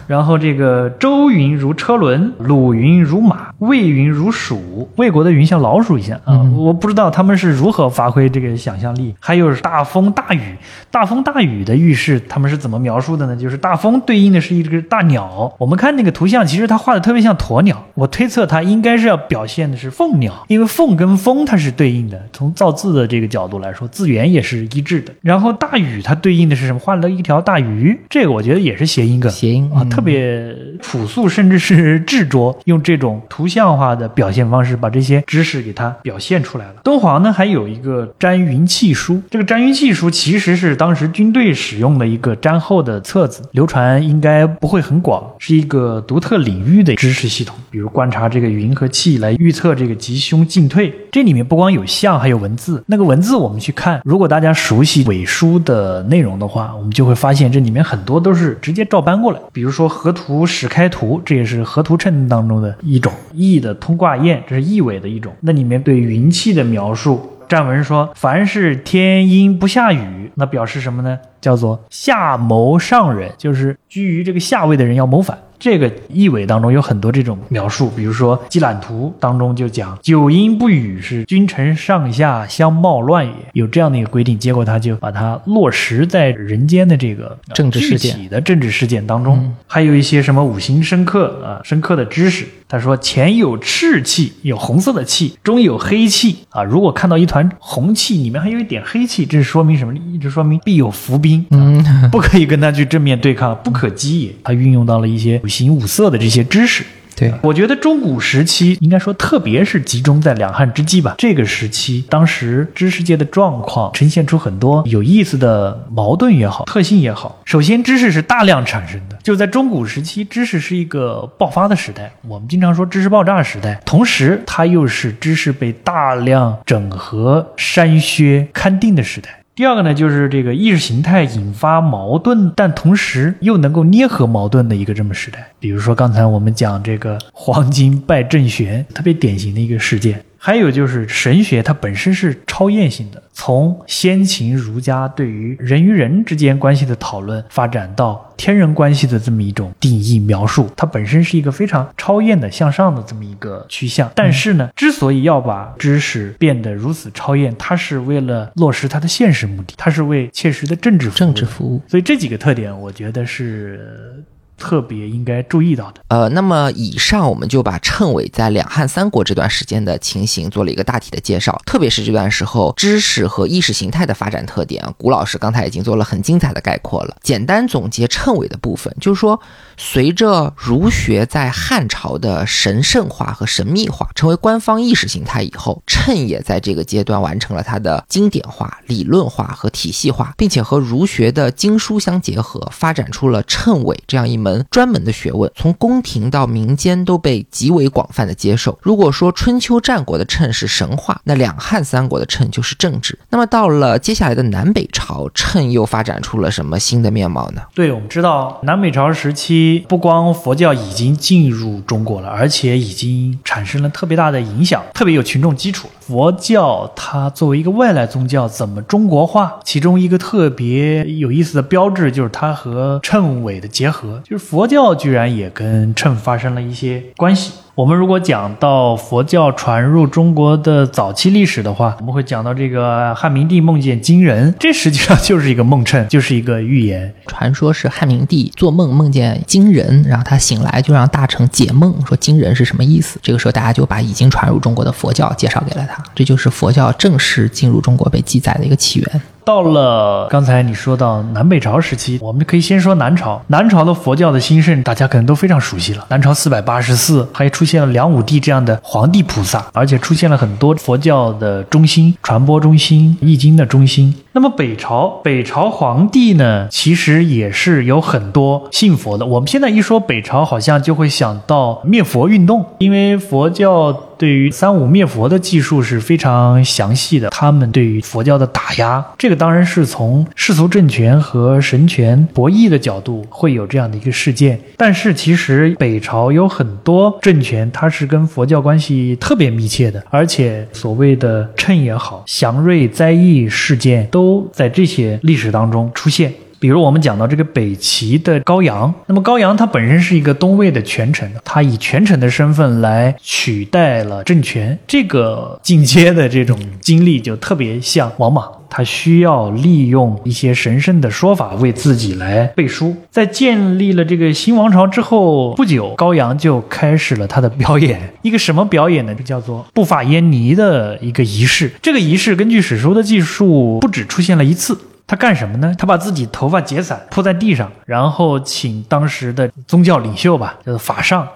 S2: 然后这个周云如车轮，鲁云如马，魏云如鼠。魏国的云像老鼠一样啊！我不知道他们是如何发挥这个想象力。还有大风大雨，大风大雨的预示，他们是怎么描述的呢？就是大风对应的是一只大鸟。我们看那个图像，其实它画的特别像鸵鸟。我推测它应该是要表现的是凤鸟，因为凤跟风它是对应的。从造字的这个角度来说，字源也是一致的。然后大禹它对应的是什么？画了一条大鱼，这个我觉得也是谐音梗，
S1: 谐音
S2: 啊，特别朴素，甚至是执着，用这种图像。化的表现方式，把这些知识给它表现出来了。敦煌呢，还有一个占云气书，这个占云气书其实是当时军队使用的一个占后的册子，流传应该不会很广，是一个独特领域的知识系统，比如观察这个云和气来预测这个吉凶进退。这里面不光有象，还有文字。那个文字我们去看，如果大家熟悉伪书的内容的话，我们就会发现这里面很多都是直接照搬过来。比如说河图始开图，这也是河图谶当中的一种易的通卦验，这是易伪的一种。那里面对云气的描述，上文说凡是天阴不下雨，那表示什么呢？叫做下谋上人，就是居于这个下位的人要谋反。这个易伪当中有很多这种描述，比如说《积览图》当中就讲九阴不语是君臣上下相冒乱也，有这样的一个规定。结果他就把它落实在人间的这个
S1: 政治事件
S2: 具体的政治事件当中，还有一些什么五行深刻啊深刻的知识。他说前有赤气，有红色的气；中有黑气啊。如果看到一团红气，里面还有一点黑气，这是说明什么？一直说明必有伏兵，嗯，不可以跟他去正面对抗，不可击也。他运用到了一些五行五色的这些知识。
S1: 对，
S2: 我觉得中古时期应该说，特别是集中在两汉之际吧，这个时期，当时知识界的状况呈现出很多有意思的矛盾也好，特性也好。首先，知识是大量产生的，就在中古时期，知识是一个爆发的时代。我们经常说知识爆炸时代，同时它又是知识被大量整合、筛削、勘定的时代。第二个呢，就是这个意识形态引发矛盾，但同时又能够捏合矛盾的一个这么时代。比如说刚才我们讲这个黄金拜政玄，特别典型的一个事件。还有就是神学，它本身是超验性的，从先秦儒家对于人与人之间关系的讨论，发展到天人关系的这么一种定义描述，它本身是一个非常超验的向上的这么一个趋向。但是呢，之所以要把知识变得如此超验，它是为了落实它的现实目的，它是为切实的政治
S1: 政治服务。
S2: 所以这几个特点，我觉得是。特别应该注意到的，
S1: 呃，那么以上我们就把谶纬在两汉三国这段时间的情形做了一个大体的介绍，特别是这段时候知识和意识形态的发展特点，古老师刚才已经做了很精彩的概括了。简单总结谶纬的部分，就是说，随着儒学在汉朝的神圣化和神秘化，成为官方意识形态以后，谶也在这个阶段完成了它的经典化、理论化和体系化，并且和儒学的经书相结合，发展出了谶纬这样一门。专门的学问，从宫廷到民间都被极为广泛的接受。如果说春秋战国的谶是神话，那两汉三国的谶就是政治。那么到了接下来的南北朝，谶又发展出了什么新的面貌呢？
S2: 对，我们知道南北朝时期，不光佛教已经进入中国了，而且已经产生了特别大的影响，特别有群众基础。佛教它作为一个外来宗教，怎么中国化？其中一个特别有意思的标志就是它和谶纬的结合，就是佛教居然也跟谶发生了一些关系。我们如果讲到佛教传入中国的早期历史的话，我们会讲到这个汉明帝梦见金人，这实际上就是一个梦谶，就是一个预言。
S1: 传说是汉明帝做梦梦见金人，然后他醒来就让大臣解梦，说金人是什么意思。这个时候大家就把已经传入中国的佛教介绍给了他，这就是佛教正式进入中国被记载的一个起源。
S2: 到了刚才你说到南北朝时期，我们可以先说南朝。南朝的佛教的兴盛，大家可能都非常熟悉了。南朝四百八十四，还出现了梁武帝这样的皇帝菩萨，而且出现了很多佛教的中心、传播中心、易经的中心。那么北朝，北朝皇帝呢，其实也是有很多信佛的。我们现在一说北朝，好像就会想到灭佛运动，因为佛教对于三武灭佛的技术是非常详细的。他们对于佛教的打压，这个当然是从世俗政权和神权博弈的角度会有这样的一个事件。但是其实北朝有很多政权，它是跟佛教关系特别密切的，而且所谓的谶也好，祥瑞灾异事件都。都在这些历史当中出现，比如我们讲到这个北齐的高阳，那么高阳他本身是一个东魏的权臣，他以权臣的身份来取代了政权，这个进阶的这种经历就特别像王莽，他需要利用一些神圣的说法为自己来背书。在建立了这个新王朝之后不久，高阳就开始了他的表演，一个什么表演呢？就叫做布法烟泥的一个仪式。这个仪式根据史书的记述，不止出现了一次。他干什么呢？他把自己头发解散铺在地上，然后请当时的宗教领袖吧，就是法上，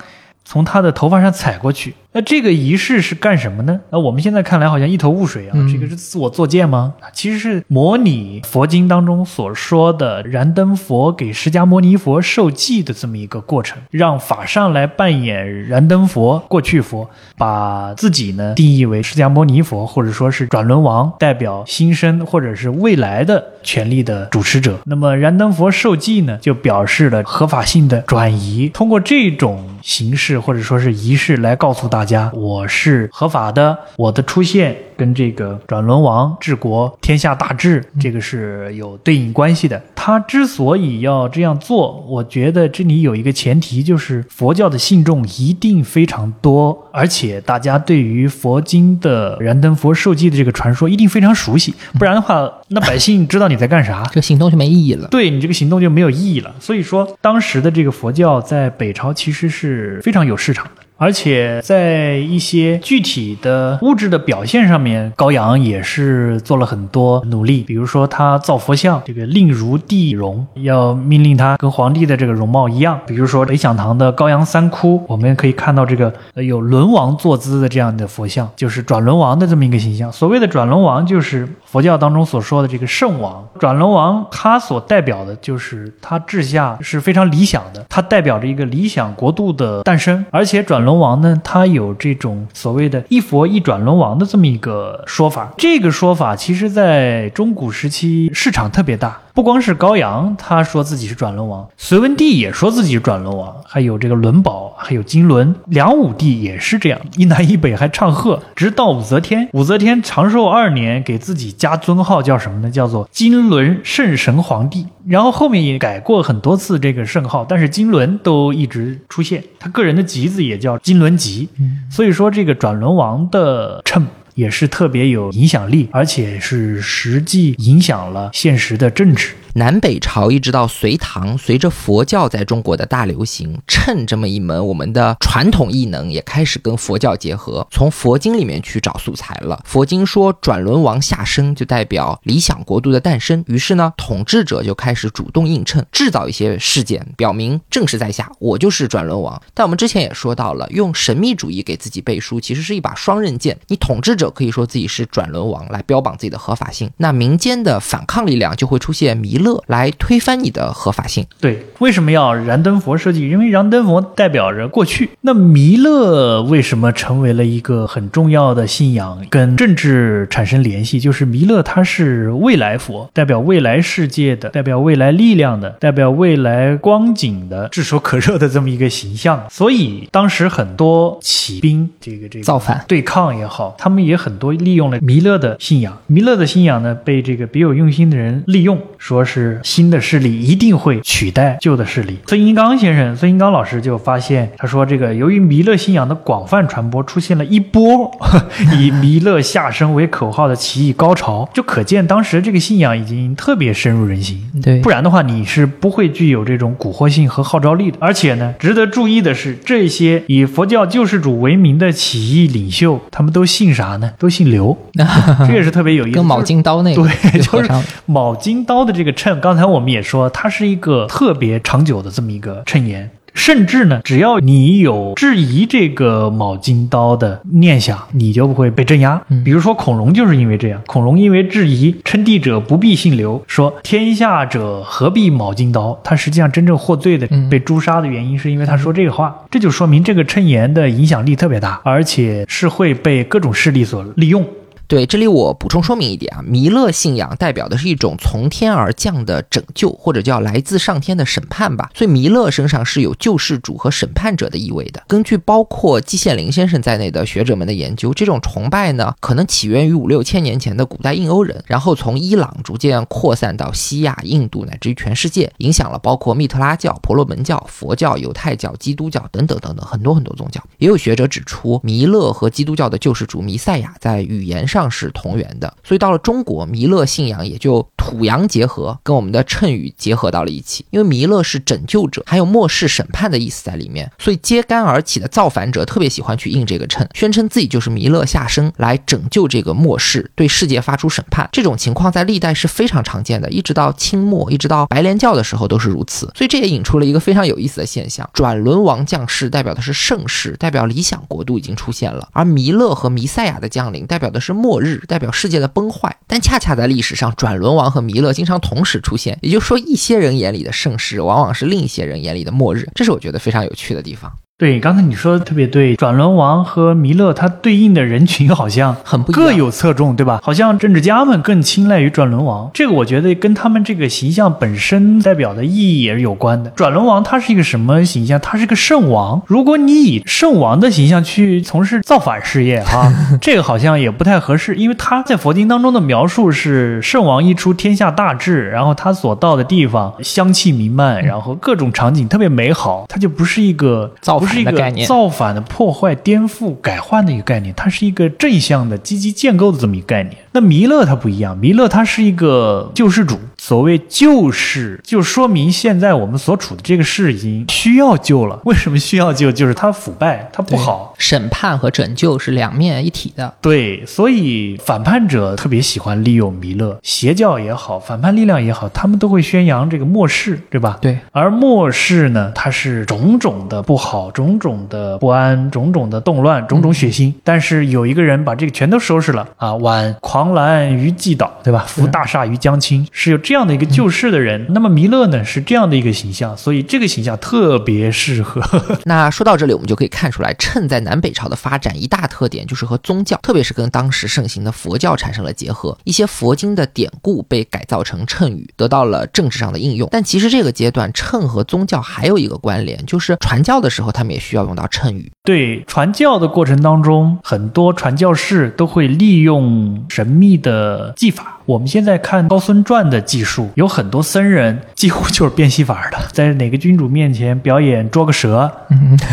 S2: 从他的头发上踩过去，那这个仪式是干什么呢？那我们现在看来好像一头雾水啊，
S1: 嗯
S2: 这个是自我作践吗？其实是模拟佛经当中所说的燃灯佛给释迦牟尼佛受记的这么一个过程，让法上来扮演燃灯佛、过去佛，把自己呢定义为释迦牟尼佛，或者说是转轮王，代表新生或者是未来的权力的主持者。那么燃灯佛受记呢，就表示了合法性的转移，通过这种形式或者说是仪式来告诉大家，我是合法的，我的出现跟这个转轮王治国天下大治这个是有对应关系的。他之所以要这样做，我觉得这里有一个前提，就是佛教的信众一定非常多，而且大家对于佛经的燃灯佛受记的这个传说一定非常熟悉，不然的话，那百姓知道你在干啥。
S1: 这个行动就没意义了。
S2: 对你这个行动就没有意义了。所以说，当时的这个佛教在北朝其实是非常有市场的。而且在一些具体的物质的表现上面，高阳也是做了很多努力。比如说，他造佛像，这个令如帝容，要命令他跟皇帝的这个容貌一样。比如说，北响堂的高阳三窟，我们可以看到这个有轮王坐姿的这样的佛像，就是转轮王的这么一个形象。所谓的转轮王，就是佛教当中所说的这个圣王。转轮王他所代表的就是他治下是非常理想的，它代表着一个理想国度的诞生。而且转轮王呢，他有这种所谓的一佛一转轮王的这么一个说法。这个说法其实在中古时期市场特别大。不光是高阳，他说自己是转轮王，隋文帝也说自己是转轮王，还有这个轮宝，还有金轮，梁武帝也是这样，一南一北还唱和，直到武则天，武则天长寿二年，给自己加尊号叫什么呢？叫做金轮圣神皇帝。然后后面也改过很多次这个圣号，但是金轮都一直出现，他个人的吉字也叫金轮吉。所以说这个转轮王的称。也是特别有影响力，而且是实际影响了现实的政治。
S1: 南北朝一直到隋唐，随着佛教在中国的大流行，趁这么一门我们的传统艺能也开始跟佛教结合，从佛经里面去找素材了。佛经说转轮王下生就代表理想国度的诞生，于是呢，统治者就开始主动映衬，制造一些事件，表明正是在下，我就是转轮王。但我们之前也说到了，用神秘主义给自己背书，其实是一把双刃剑。你统治者可以说自己是转轮王，来标榜自己的合法性，那民间的反抗力量就会出现弥勒来推翻你的合法性。
S2: 对，为什么要燃灯佛设计？因为燃灯佛代表着过去。那弥勒为什么成为了一个很重要的信仰，跟政治产生联系？就是弥勒他是未来佛，代表未来世界的，代表未来力量的，代表未来光景的，炙手可热的这么一个形象。所以当时很多起兵，这个这个
S1: 造反
S2: 对抗也好，他们也很多利用了弥勒的信仰。弥勒的信仰呢，被这个别有用心的人利用，说是新的势力一定会取代旧的势力。孙银刚先生，孙银刚老师就发现，他说这个由于弥勒信仰的广泛传播，出现了一波 以弥勒下生为口号的起义高潮，就可见当时这个信仰已经特别深入人心。
S1: 对
S2: 不然的话，你是不会具有这种蛊惑性和号召力的。而且呢，值得注意的是，这些以佛教救世主为名的起义领袖，他们都姓啥呢？都姓刘，这也是特别有意思。
S1: 跟卯金刀那个
S2: 对，就是卯金刀的这个谶，刚才我们也说，它是一个特别长久的这么一个称言。甚至呢，只要你有质疑这个卯金刀的念想，你就不会被镇压。比如说孔融就是因为这样，孔融因为质疑称帝者不必姓刘，说天下者何必卯金刀，他实际上真正获罪的、
S1: 嗯
S2: 被诛杀的原因是因为他说这个话，这就说明这个称言的影响力特别大，而且是会被各种势力所利用。
S1: 对，这里我补充说明一点啊，弥勒信仰代表的是一种从天而降的拯救，或者叫来自上天的审判吧。所以弥勒身上是有救世主和审判者的意味的。根据包括季羡林先生在内的学者们的研究，这种崇拜呢，可能起源于五六千年前的古代印欧人，然后从伊朗逐渐扩散到西亚、印度乃至于全世界，影响了包括密特拉教、婆罗门教、佛教、犹太教、基督教等等等等很多很多宗教。也有学者指出，弥勒和基督教的救世主弥赛亚在语言上上是同源的，所以到了中国，弥勒信仰也就土洋结合，跟我们的谶语结合到了一起。因为弥勒是拯救者，还有末世审判的意思在里面，所以揭竿而起的造反者特别喜欢去印这个谶，宣称自己就是弥勒下生来拯救这个末世，对世界发出审判。这种情况在历代是非常常见的，一直到清末，一直到白莲教的时候都是如此。所以这也引出了一个非常有意思的现象：转轮王降世代表的是盛世，代表理想国度已经出现了；而弥勒和弥赛亚的降临代表的是末末日，代表世界的崩坏。但恰恰在历史上，转轮王和弥勒经常同时出现，也就是说，一些人眼里的盛世，往往是另一些人眼里的末日。这是我觉得非常有趣的地方。
S2: 对，刚才你说的特别对，转轮王和弥勒，他对应的人群好像
S1: 很不
S2: 各有侧重，对吧？好像政治家们更青睐于转轮王，这个我觉得跟他们这个形象本身代表的意义也是有关的。转轮王他是一个什么形象？他是个圣王。如果你以圣王的形象去从事造反事业，哈，这个好像也不太合适，因为他在佛经当中的描述是圣王一出，天下大治，然后他所到的地方香气弥漫，然后各种场景特别美好，他就不是一个
S1: 造。
S2: 是一个造反的、破坏、颠覆、改换的一个概念，它是一个正向的、积极建构的这么一个概念。那弥勒他不一样，弥勒他是一个救世主。所谓救世，就说明现在我们所处的这个世已经需要救了。为什么需要救？就是他腐败，他不好。
S1: 审判和拯救是两面一体的。
S2: 对，所以反叛者特别喜欢利用弥勒，邪教也好，反叛力量也好，他们都会宣扬这个末世，对吧？
S1: 对。
S2: 而末世呢，它是种种的不好，种种的不安，种种的动乱，种种血腥。但是有一个人把这个全都收拾了啊！挽狂澜于既倒，对吧？扶大厦于将倾，是有这样。的一个救世的人，那么弥勒呢是这样的一个形象，所以这个形象特别适合。
S1: 那说到这里，我们就可以看出来，谶在南北朝的发展一大特点就是和宗教，特别是跟当时盛行的佛教产生了结合，一些佛经的典故被改造成谶语，得到了政治上的应用。但其实这个阶段，谶和宗教还有一个关联，就是传教的时候，他们也需要用到谶语。
S2: 对，传教的过程当中，很多传教士都会利用神秘的技法。我们现在看高僧传的技术，有很多僧人几乎就是变戏法的，在哪个君主面前表演捉个蛇，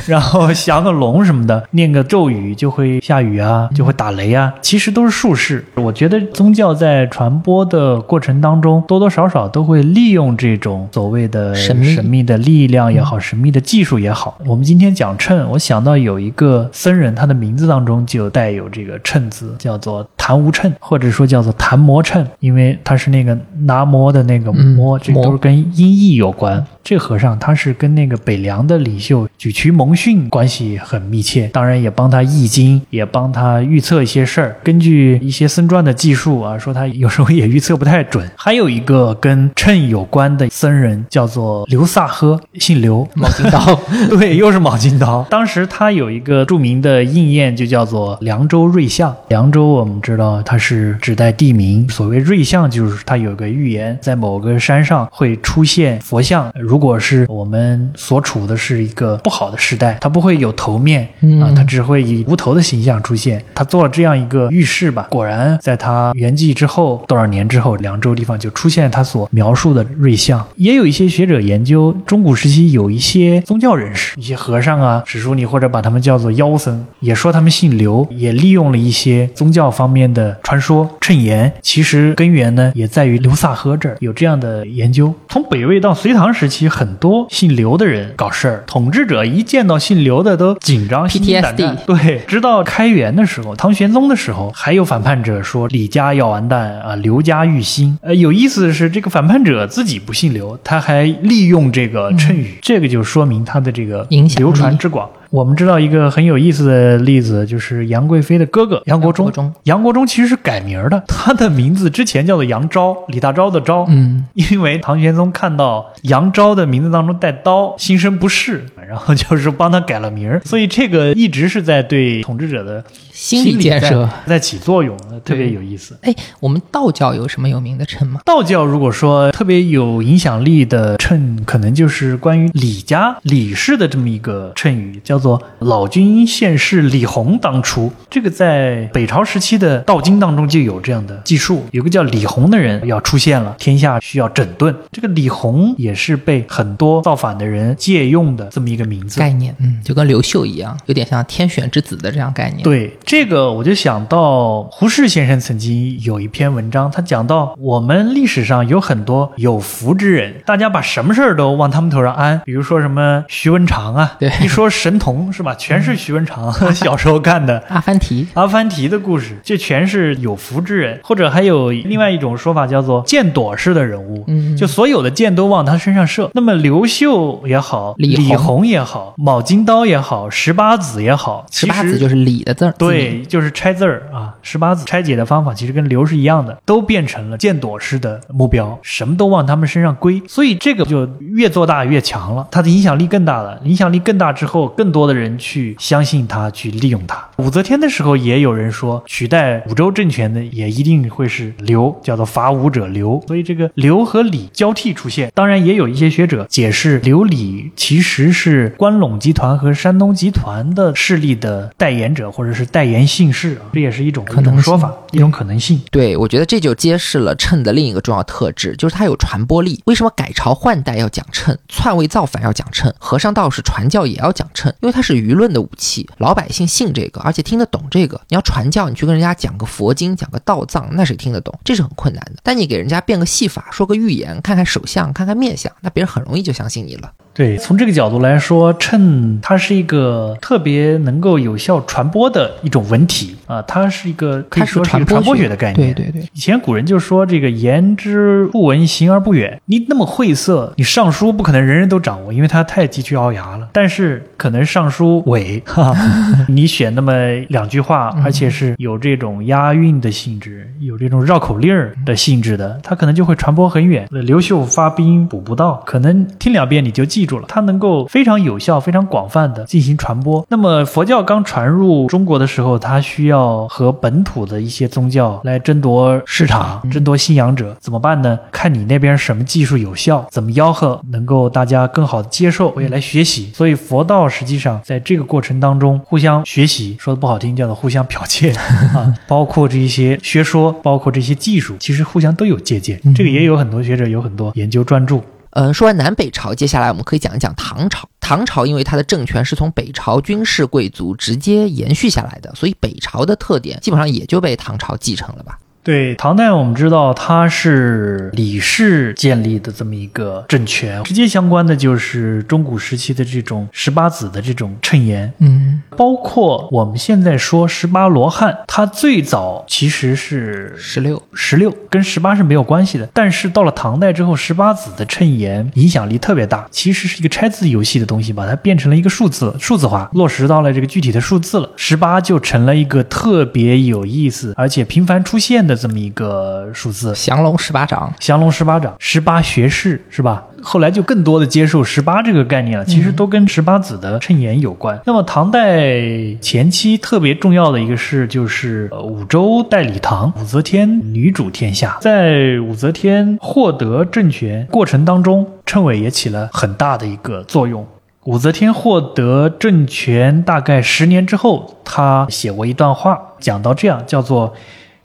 S2: 然后降个龙什么的，念个咒语就会下雨啊，就会打雷啊，其实都是术士。我觉得宗教在传播的过程当中，多多少少都会利用这种所谓的
S1: 神秘
S2: 神秘的力量也好，神秘的技术也好。我们今天讲秤，我想到有一个僧人，他的名字当中就带有这个秤字，叫做昙无谶，或者说叫做昙摩谶。因为它是那个拿摩的那个摩，这都是跟音译有关。这和尚他是跟那个北凉的领袖沮渠蒙逊关系很密切，当然也帮他译经，也帮他预测一些事儿。根据一些僧传的记述啊，说他有时候也预测不太准。还有一个跟谶有关的僧人叫做刘萨诃，姓刘，
S1: 毛巾刀，
S2: 对，又是毛巾刀。当时他有一个著名的应验，就叫做凉州瑞相。凉州我们知道它是指代地名，所谓瑞相就是它有个预言，在某个山上会出现佛像。如如果是我们所处的是一个不好的时代，它不会有头面啊，它只会以无头的形象出现。他做了这样一个预示吧，果然在他圆寂之后多少年之后，凉州地方就出现他所描述的瑞相。也有一些学者研究中古时期有一些宗教人士，一些和尚啊、史书里或者把他们叫做妖僧，也说他们姓刘，也利用了一些宗教方面的传说谶言。其实根源呢也在于刘萨诃这儿有这样的研究。从北魏到隋唐时期。很多姓刘的人搞事儿，统治者一见到姓刘的都紧张、心惊胆战。对，直到开元的时候，唐玄宗的时候，还有反叛者说李家要完蛋啊，刘家欲兴。呃，有意思的是，这个反叛者自己不姓刘，他还利用这个谶语，这个就说明他的这个流传之广。我们知道一个很有意思的例子，就是杨贵妃的哥哥杨国忠。杨国忠其实是改名的，他的名字之前叫做杨昭，李大钊的钊。
S1: 嗯，
S2: 因为唐玄宗看到杨昭的名字当中带刀，心生不适，然后就是帮他改了名儿。所以这个一直是在对统治者的
S1: 心理建设
S2: 在起作用，特别有意思。
S1: 哎，我们道教有什么有名的称吗？
S2: 道教如果说特别有影响力的称，可能就是关于李家李氏的这么一个称语，叫做。做“老君现世李弘当初”。这个在北朝时期的道经当中就有这样的记述，有个叫李弘的人要出现了，天下需要整顿。这个李弘也是被很多造反的人借用的这么一个名字
S1: 概念，嗯，就跟刘秀一样，有点像天选之子的这样概念。
S2: 对这个，我就想到胡适先生曾经有一篇文章，他讲到我们历史上有很多有福之人，大家把什么事儿都往他们头上安，比如说什么徐文长啊，
S1: 对，
S2: 一说神童是吧，全是徐文长 小时候干的。
S1: 阿凡提，
S2: 阿凡提的故事，这全是有福之人，或者还有另外一种说法叫做箭朵式的人物，
S1: 嗯，
S2: 就所有的箭都往他身上射。那么刘秀也好，
S1: 李
S2: 李弘也好，卯金刀也好，十八子也好，
S1: 十八子就是李的字儿，
S2: 对，就是拆字儿啊。十八子拆解的方法其实跟刘是一样的，都变成了箭朵式的目标，什么都往他们身上归，所以这个就越做大越强了，他的影响力更大了。影响力更大之后，更多的人去相信他，去利用他。武则天的时候，也有人说取代武周政权的也一定会是刘，叫做伐武者刘。所以这个刘和李交替出现。当然，也有一些学者解释刘李其实是关陇集团和山东集团的势力的代言者，或者是代言姓氏啊，这也是一种
S1: 可能
S2: 说法，一种可能性。
S1: 对，我觉得这就揭示了称的另一个重要特质，就是它有传播力。为什么改朝换代要讲称，篡位造反要讲称，和尚道士传教也要讲称？因为它是舆论的武器，老百姓信这个。而且听得懂这个，你要传教，你去跟人家讲个佛经，讲个道藏，那谁听得懂？这是很困难的。但你给人家变个戏法，说个预言，看看手相，看看面相，那别人很容易就相信你了。
S2: 对，从这个角度来说，称它是一个特别能够有效传播的一种文体啊，它是一个可以说是一个传播学的概
S1: 念。对对对，
S2: 以前古人就说这个言之不闻，行而不远。你那么晦涩，你尚书不可能人人都掌握，因为它太佶屈聱牙了。但是可能尚书尾，你选那么两句话，而且是有这种押韵的性质，有这种绕口令儿的性质的，它可能就会传播很远。刘秀发兵补不到，可能听两遍你就记。记住了，它能够非常有效、非常广泛的进行传播。那么佛教刚传入中国的时候，它需要和本土的一些宗教来争夺市场、争夺信仰者，怎么办呢？看你那边什么技术有效，怎么吆喝能够大家更好的接受，我也来学习。所以佛道实际上在这个过程当中互相学习，说的不好听叫做互相剽窃 啊，包括这一些学说，包括这些技术，其实互相都有借鉴。这个也有很多学者有很多研究专注。
S1: 嗯，说完南北朝，接下来我们可以讲一讲唐朝。唐朝因为它的政权是从北朝军事贵族直接延续下来的，所以北朝的特点基本上也就被唐朝继承了吧。
S2: 对唐代，我们知道它是李氏建立的这么一个政权，直接相关的就是中古时期的这种十八子的这种称言，
S1: 嗯，
S2: 包括我们现在说十八罗汉，它最早其实是
S1: 十六，
S2: 十六跟十八是没有关系的，但是到了唐代之后，十八子的称言影响力特别大，其实是一个拆字游戏的东西，把它变成了一个数字，数字化落实到了这个具体的数字了，十八就成了一个特别有意思而且频繁出现的。这么一个数字，
S1: 降龙十八掌，
S2: 降龙十八掌，十八学士是吧？后来就更多的接受十八这个概念了，其实都跟十八子的称言有关。那么唐代前期特别重要的一个事就是武周代理唐，武则天女主天下，在武则天获得政权过程当中，称谓也起了很大的一个作用。武则天获得政权大概十年之后，她写过一段话，讲到这样，叫做。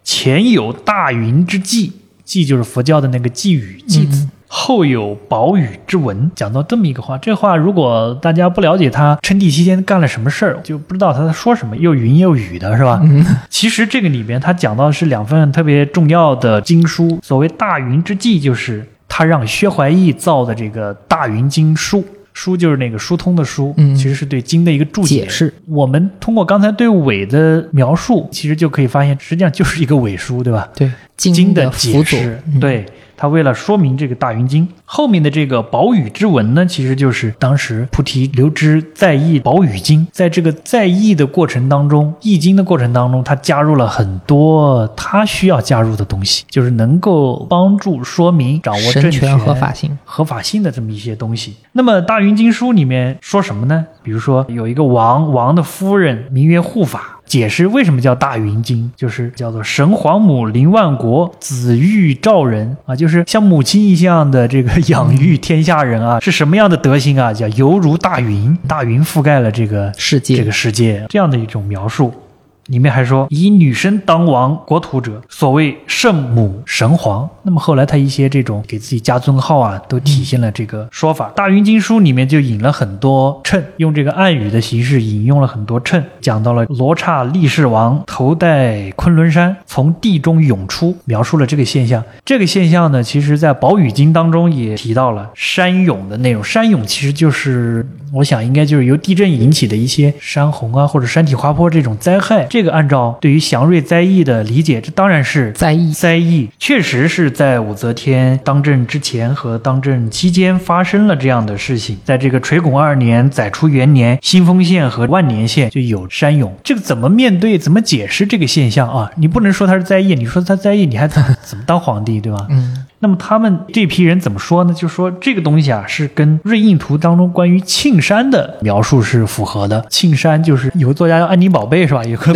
S2: 前有大云之际，偈就是佛教的那个寄语偈字，后有宝雨之文。讲到这么一个话，这话如果大家不了解他称帝期间干了什么事儿，就不知道他在说什么，又云又雨的是吧？其实这个里边他讲到的是两份特别重要的经书。所谓大云之际，就是他让薛怀义造的这个大云经书。书就是那个疏通的书，
S1: 嗯，
S2: 其实是对经的一个注
S1: 解释。
S2: 我们通过刚才对伪的描述，其实就可以发现，实际上就是一个伪书，对吧？
S1: 对，
S2: 经
S1: 的
S2: 解释，对。他为了说明这个大云经后面的这个宝雨之文呢，其实就是当时菩提留之在译宝雨经，在这个在译的过程当中，译经的过程当中，他加入了很多他需要加入的东西，就是能够帮助说明掌握政
S1: 权合法性、
S2: 合法性的这么一些东西。那么大云经书里面说什么呢？比如说有一个王，王的夫人名曰护法。解释为什么叫大云经，就是叫做神皇母临万国，子育兆人啊，就是像母亲一样的这个养育天下人啊，是什么样的德行啊？叫犹如大云，大云覆盖了这个
S1: 世界，
S2: 这个世界这样的一种描述。里面还说，以女生当王国土者，所谓圣母神皇。那么后来他一些这种给自己加尊号啊，都体现了这个说法。大云经书里面就引了很多谶，用这个暗语的形式引用了很多谶，讲到了罗刹力士王头戴昆仑山，从地中涌出，描述了这个现象。这个现象呢，其实在宝语经当中也提到了山涌的内容。山涌其实就是，我想应该就是由地震引起的一些山洪啊，或者山体滑坡这种灾害。这这个按照对于祥瑞灾异的理解，这当然是
S1: 灾异。
S2: 灾异确实是在武则天当政之前和当政期间发生了这样的事情。在这个垂拱二年、载初元年，新丰县和万年县就有山涌。这个怎么面对、怎么解释这个现象啊？你不能说它是灾异，你说它灾异，你还怎么当皇帝，对吧？
S1: 嗯。
S2: 那么他们这批人怎么说呢？就说这个东西啊，是跟《瑞印图》当中关于庆山的描述是符合的。庆山就是有个作家叫安妮宝贝，是吧？有个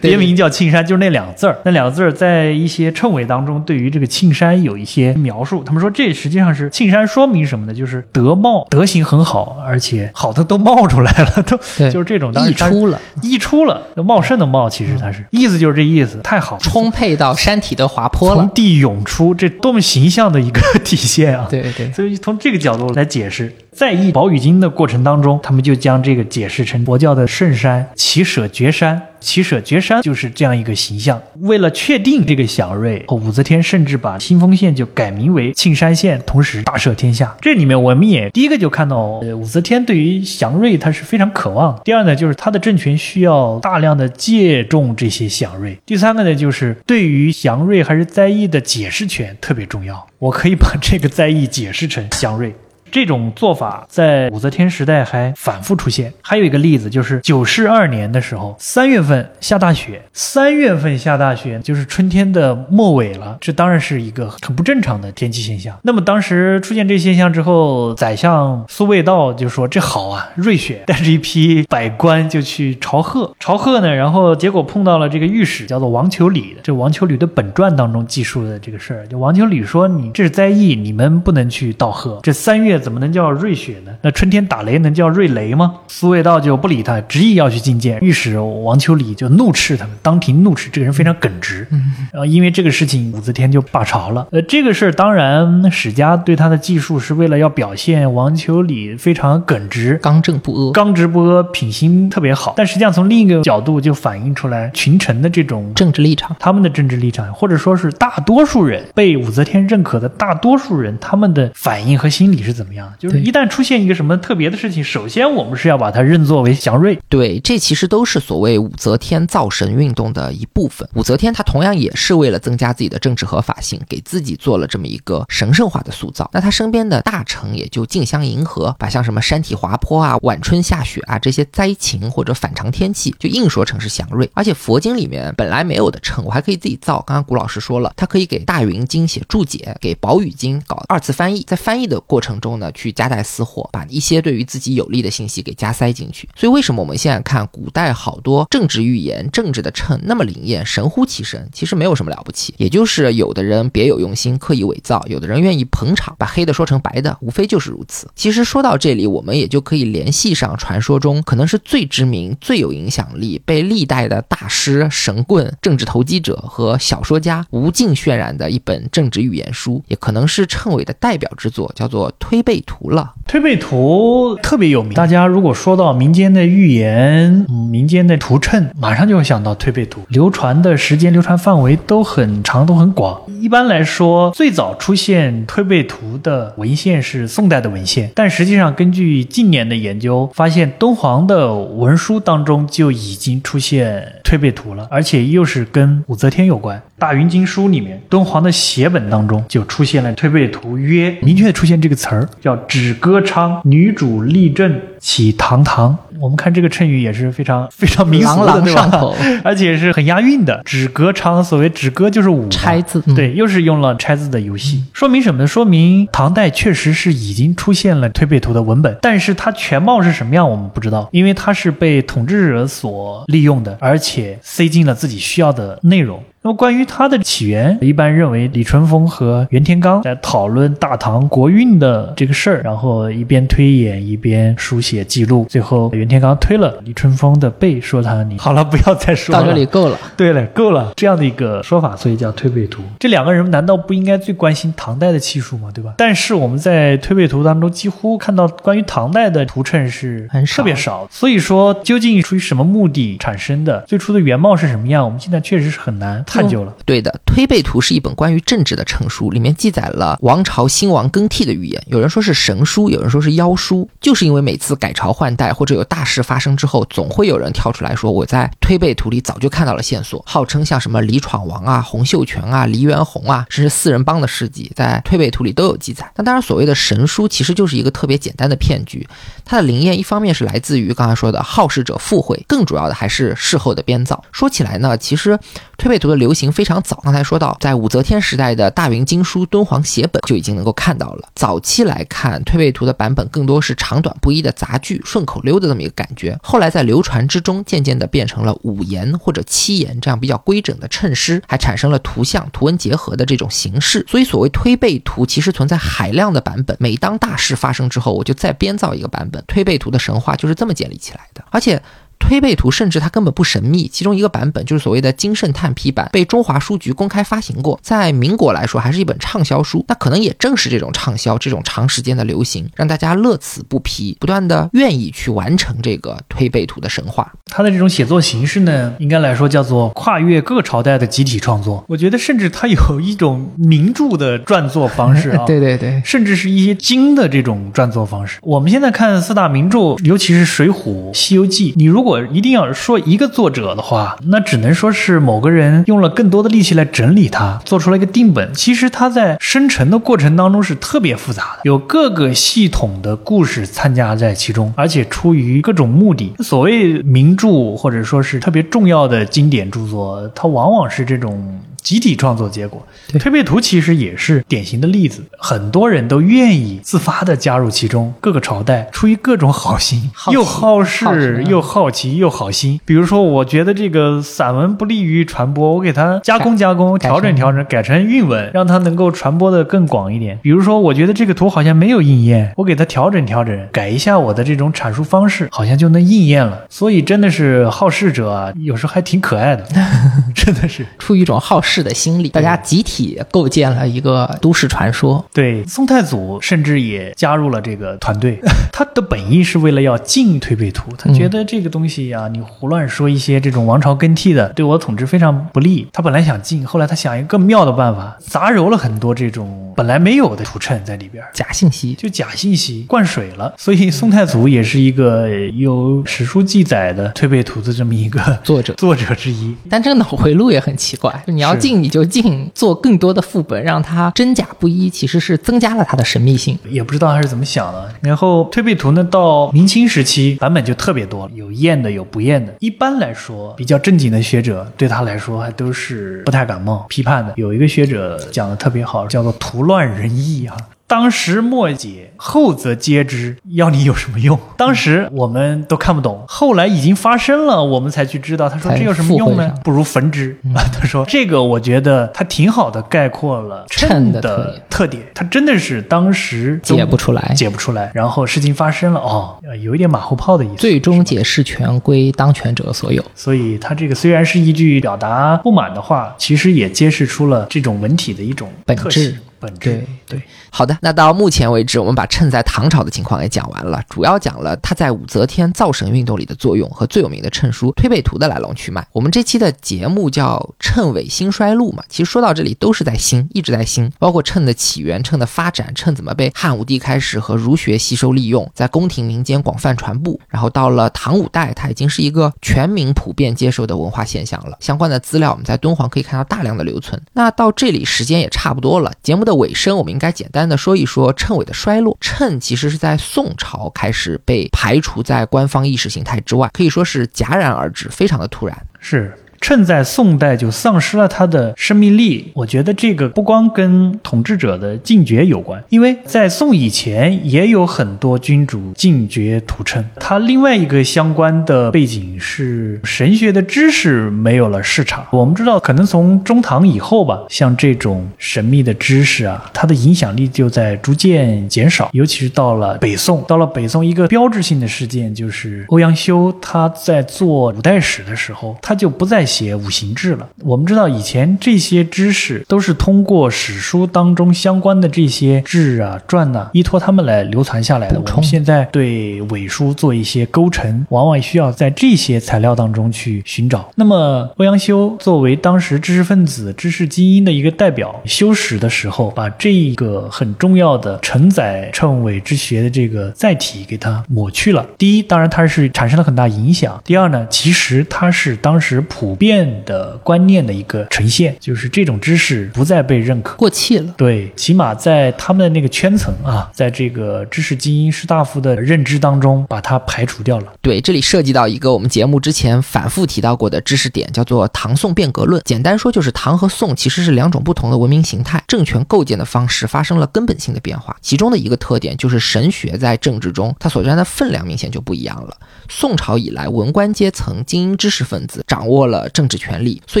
S2: 别名叫庆山，就是那两个字儿。那两个字儿在一些谶纬当中，对。于这个庆山有一些描述。他们说这实际上是庆山，说明什么呢？就是德茂，德行很好，而且好的都冒出来了，都就是这种
S1: 溢出了，
S2: 溢出了，茂盛的茂，其实它是意思就是这意思，太好，
S1: 充沛到山体的滑坡了，
S2: 从地涌出，这多么。形象的一个 体现啊，
S1: 对对，
S2: 所以从这个角度来解释，在译《宝语经》的过程当中，他们就将这个解释成佛教的圣山奇舍绝山。奇舍绝山就是这样一个形象。为了确定这个祥瑞，武则天甚至把新丰县就改名为庆山县，同时大赦天下。这里面我们也第一个就看到，呃武则天对于祥瑞她是非常渴望。第二呢，就是她的政权需要大量的借重这些祥瑞。第三个呢，就是对于祥瑞还是灾异的解释权特别重要。我可以把这个灾异解释成祥瑞。这种做法在武则天时代还反复出现。还有一个例子，就是九世二年的时候，三月份下大雪。三月份下大雪，就是春天的末尾了。这当然是一个很不正常的天气现象。那么当时出现这现象之后，宰相苏味道就说：“这好啊，瑞雪！”带着一批百官就去朝贺。朝贺呢，然后结果碰到了这个御史，叫做王求礼的。这王求礼的本传当中记述的这个事儿，就王求礼说：“你这是灾异，你们不能去道贺。这三月。”怎么能叫瑞雪呢？那春天打雷能叫瑞雷吗？苏味道就不理他，执意要去觐见御史王秋礼，就怒斥他们，当庭怒斥这个人非常耿直。然后因为这个事情，武则天就罢朝了。呃，这个事儿当然史家对他的记述是为了要表现王秋礼非常耿直、
S1: 刚正不阿、
S2: 刚直不阿，品行特别好。但实际上从另一个角度就反映出来群臣的这种
S1: 政治立场，
S2: 他们的政治立场，或者说是大多数人被武则天认可的大多数人，他们的反应和心理是怎么？就是一旦出现一个什么特别的事情，首先我们是要把它认作为祥瑞。
S1: 对，这其实都是所谓武则天造神运动的一部分。武则天她同样也是为了增加自己的政治合法性，给自己做了这么一个神圣化的塑造。那她身边的大臣也就竞相迎合，把像什么山体滑坡啊、晚春下雪啊这些灾情或者反常天气，就硬说成是祥瑞。而且佛经里面本来没有的称，我还可以自己造。刚刚古老师说了，他可以给大云经写注解，给宝雨经搞二次翻译，在翻译的过程中呢。去夹带私货，把一些对于自己有利的信息给加塞进去。所以为什么我们现在看古代好多政治预言、政治的秤那么灵验、神乎其神？其实没有什么了不起，也就是有的人别有用心，刻意伪造；有的人愿意捧场，把黑的说成白的，无非就是如此。其实说到这里，我们也就可以联系上传说中可能是最知名、最有影响力、被历代的大师、神棍、政治投机者和小说家无尽渲染的一本政治预言书，也可能是谶纬的代表之作，叫做《推背》。背图了，
S2: 推背图特别有名。大家如果说到民间的预言、民间的图谶，马上就会想到推背图。流传的时间、流传范围都很长，都很广。一般来说，最早出现推背图的文献是宋代的文献，但实际上根据近年的研究，发现敦煌的文书当中就已经出现推背图了，而且又是跟武则天有关。《大云经书》里面，敦煌的写本当中就出现了推背图，约明确出现这个词儿，叫“止歌昌，女主立正起堂堂”。我们看这个谶语也是非常 非常民俗
S1: 朗
S2: 的，对吧？
S1: 朗上口，
S2: 而且是很押韵的。止戈昌，所谓止戈就是舞
S1: 拆字，嗯，
S2: 对，又是用了拆字的游戏，说明什么呢？说明唐代确实是已经出现了推背图的文本，但是它全貌是什么样我们不知道，因为它是被统治者所利用的，而且塞进了自己需要的内容。那么关于它的起源，一般认为李淳风和袁天罡在讨论大唐国运的这个事儿，然后一边推演一边书写记录，最后袁天刚推了李春风的背，说他你好了，不要再说了，
S1: 到这里够了。
S2: 对了，够了，这样的一个说法，所以叫推背图。这两个人难道不应该最关心唐代的气数吗？对吧？但是我们在推背图当中几乎看到关于唐代的图谶是
S1: 很少
S2: 特别少，所以说究竟出于什么目的产生的，最初的原貌是什么样，我们现在确实是很难探究了。
S1: 对的，《推背图》是一本关于政治的成书，里面记载了王朝兴亡更替的预言。有人说是神书，有人说是妖书，就是因为每次改朝换代或者有大事发生之后，总会有人跳出来说我在《推背图》里早就看到了线索，号称像什么李闯王啊、洪秀全啊、黎元洪啊，甚至四人帮的事迹，在《推背图》里都有记载。那当然，所谓的神书其实就是一个特别简单的骗局，它的灵验一方面是来自于刚才说的好事者附会，更主要的还是事后的编造。说起来呢，其实推背图的流行非常早，刚才说到，在武则天时代的大云经书敦煌写本就已经能够看到了。早期来看，推背图的版本更多是长短不一的杂句、顺口溜的这么一个感觉。后来在流传之中，渐渐的变成了五言或者七言这样比较规整的衬诗，还产生了图像、图文结合的这种形式。所以，所谓推背图，其实存在海量的版本。每当大事发生之后，我就再编造一个版本。推背图的神话就是这么建立起来的，而且。推背图甚至它根本不神秘，其中一个版本就是所谓的金圣叹批版，被中华书局公开发行过，在民国来说还是一本畅销书。那可能也正是这种畅销，这种长时间的流行，让大家乐此不疲，不断的愿意去完成这个推背图的神话。
S2: 它的这种写作形式呢，应该来说叫做跨越各朝代的集体创作。我觉得甚至它有一种名著的撰作方式啊，
S1: 对对对，
S2: 甚至是一些经的这种撰作方式。我们现在看四大名著，尤其是《水浒》《西游记》，你如果我一定要说一个作者的话，那只能说是某个人用了更多的力气来整理它，做出了一个定本。其实它在生成的过程当中是特别复杂的，有各个系统的故事参加在其中，而且出于各种目的。所谓名著或者说是特别重要的经典著作，它往往是这种。集体创作结果，
S1: 对
S2: 推背图其实也是典型的例子。很多人都愿意自发的加入其中，各个朝代出于各种好心，
S1: 好
S2: 又好事
S1: 嗯
S2: 又好奇又好心。比如说，我觉得这个散文不利于传播，我给它加工加工，调整调整，改成韵文，让它能够传播的更广一点。比如说，我觉得这个图好像没有应验，我给它调整调整，改一下我的这种阐述方式，好像就能应验了。所以真的是好事者啊，有时候还挺可爱的，真的是。
S1: 出于一种好事的心理，大家集体构建了一个都市传说。
S2: 对，宋太祖甚至也加入了这个团队。他的本意是为了要禁推背图，他觉得这个东西呀、你胡乱说一些这种王朝更替的，对我统治非常不利。他本来想禁，后来他想一个更妙的办法，杂糅了很多这种本来没有的图谶在里边。
S1: 假信息，
S2: 就假信息灌水了，所以宋太祖也是一个有史书记载的推背图的这么一个
S1: 作者
S2: 作者之一。
S1: 但这个脑回路也很奇怪，就你要
S2: 是
S1: 进你就进，做更多的副本，让它真假不一，其实是增加了它的神秘性。
S2: 也不知道他是怎么想的。然后推背图呢，到明清时期版本就特别多了，有验的，有不验的。一般来说，比较正经的学者对他来说还都是不太感冒、批判的。有一个学者讲的特别好，叫做“图乱人意”啊。当时莫解，后则皆知，要你有什么用？当时我们都看不懂，后来已经发生了，我们才去知道。他说这有什么用呢？不如焚之啊！他说这个，我觉得他挺好的概括了
S1: 谶
S2: 谶
S1: 的特点。
S2: 他真的是当时
S1: 解不出来
S2: 解不出来。然后事情发生了，哦，呃有一点马后炮的意思。
S1: 最终解释权归当权者所有。
S2: 所以他这个虽然是一句表达不满的话，其实也揭示出了这种文体的一种
S1: 本质。
S2: 本质
S1: 对对，好的，那到目前为止，我们把趁在唐朝的情况也讲完了，主要讲了它在武则天造神运动里的作用和最有名的谶书《推背图》的来龙去脉。我们这期的节目叫《谶纬兴衰录》嘛，其实说到这里都是在兴，一直在兴，包括谶的起源、谶的发展、谶怎么被汉武帝开始和儒学吸收利用，在宫廷民间广泛传播，然后到了唐五代，它已经是一个全民普遍接受的文化现象了。相关的资料我们在敦煌可以看到大量的留存。那到这里时间也差不多了，节目的尾声，我们应该简单的说一说谶纬的衰落。谶其实是在宋朝开始被排除在官方意识形态之外，可以说是戛然而止，非常的突然。
S2: 是。趁在宋代就丧失了它的生命力，我觉得这个不光跟统治者的禁绝有关，因为在宋以前也有很多君主禁绝屠谶。它另外一个相关的背景是神学的知识没有了市场。我们知道，可能从中唐以后吧，像这种神秘的知识啊，它的影响力就在逐渐减少。尤其是到了北宋，到了北宋一个标志性的事件就是欧阳修他在做五代史的时候，他就不再。写五行志了。我们知道以前这些知识都是通过史书当中相关的这些志啊、传呐，依托他们来流传下来的。我们现在对伪书做一些勾陈，往往需要在这些材料当中去寻找。那么欧阳修作为当时知识分子、知识精英的一个代表，修史的时候，把这个很重要的承载谶纬之学的这个载体给它抹去了。第一，当然它是产生了很大影响；第二呢，其实它是当时普。变的观念的一个呈现，就是这种知识不再被认可，
S1: 过气了。
S2: 对，起码在他们的那个圈层啊，在这个知识精英士大夫的认知当中，把它排除掉了。
S1: 对，这里涉及到一个我们节目之前反复提到过的知识点，叫做唐宋变革论。简单说，就是唐和宋其实是两种不同的文明形态，政权构建的方式发生了根本性的变化。其中的一个特点就是神学在政治中它所占的分量明显就不一样了。宋朝以来，文官阶层、精英知识分子掌握了。政治权利，所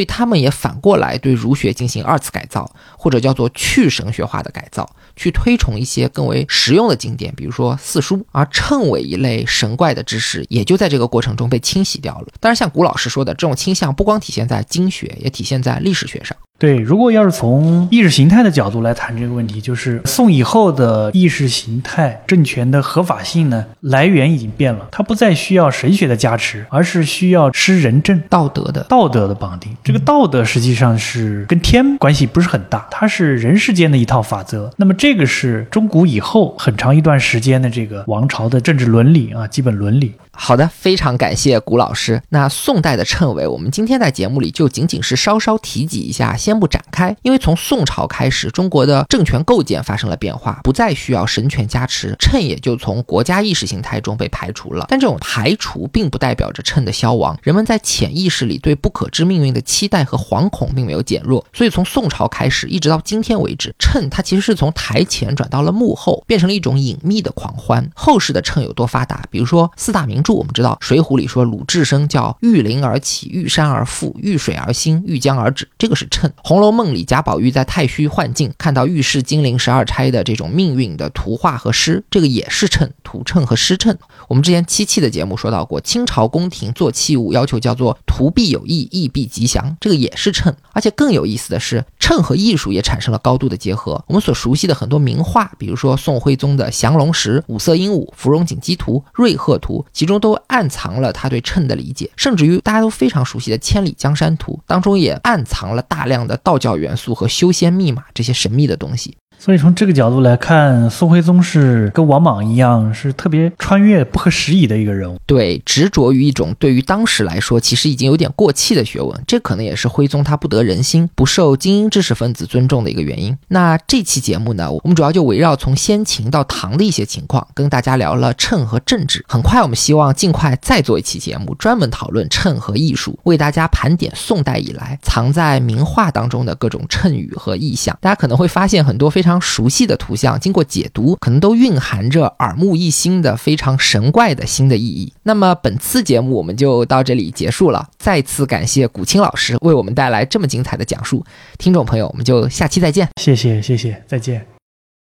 S1: 以他们也反过来对儒学进行二次改造，或者叫做去神学化的改造，去推崇一些更为实用的经典，比如说四书。而谶纬一类神怪的知识，也就在这个过程中被清洗掉了。当然，像古老师说的，这种倾向不光体现在经学，也体现在历史学上。
S2: 对，如果要是从意识形态的角度来谈这个问题，就是宋以后的意识形态政权的合法性呢，来源已经变了，它不再需要神学的加持，而是需要吃人政
S1: 道德的
S2: 道德的绑定。这个道德实际上是跟天关系不是很大，它是人世间的一套法则。那么这个是中古以后很长一段时间的这个王朝的政治伦理啊，基本伦理。
S1: 好的，非常感谢古老师。那宋代的谶纬，我们今天在节目里就仅仅是稍稍提及一下，先不展开。因为从宋朝开始，中国的政权构建发生了变化，不再需要神权加持，谶也就从国家意识形态中被排除了。但这种排除并不代表着谶的消亡，人们在潜意识里对不可知命运的期待和惶恐并没有减弱。所以从宋朝开始，一直到今天为止，谶它其实是从台前转到了幕后，变成了一种隐秘的狂欢。后世的谶有多发达？比如说四大名。著我们知道，《水浒》里说鲁智深叫遇林而起，遇山而富，遇水而兴，遇江而止，这个是谶。《红楼梦》里贾宝玉在太虚幻境看到遇事金陵十二钗的这种命运的图画和诗，这个也是谶，图谶和诗谶。我们之前七七的节目说到过，清朝宫廷做器物要求叫做图必有意，意必吉祥，这个也是谶。而且更有意思的是，谶和艺术也产生了高度的结合。我们所熟悉的很多名画，比如说宋徽宗的《降龙石》《五色鹦鹉》《芙蓉锦鸡图》《瑞鹤图》，其中。中都暗藏了他对称的理解，甚至于大家都非常熟悉的《千里江山图》当中也暗藏了大量的道教元素和修仙密码这些神秘的东西。
S2: 所以从这个角度来看，宋徽宗是跟王莽一样，是特别穿越不合时宜的一个人物。
S1: 对，执着于一种对于当时来说其实已经有点过气的学问，这可能也是徽宗他不得人心、不受精英知识分子尊重的一个原因。那这期节目呢，我们主要就围绕从先秦到唐的一些情况，跟大家聊了谶和政治。很快，我们希望尽快再做一期节目，专门讨论谶和艺术，为大家盘点宋代以来藏在名画当中的各种谶语和意象。大家可能会发现很多非常常。熟悉的图像，经过解读，可能都蕴含着耳目一新的非常神怪的新的意义。那么本次节目我们就到这里结束了，再次感谢古青老师为我们带来这么精彩的讲述。听众朋友，我们就下期再见。
S2: 谢谢，谢谢，再见。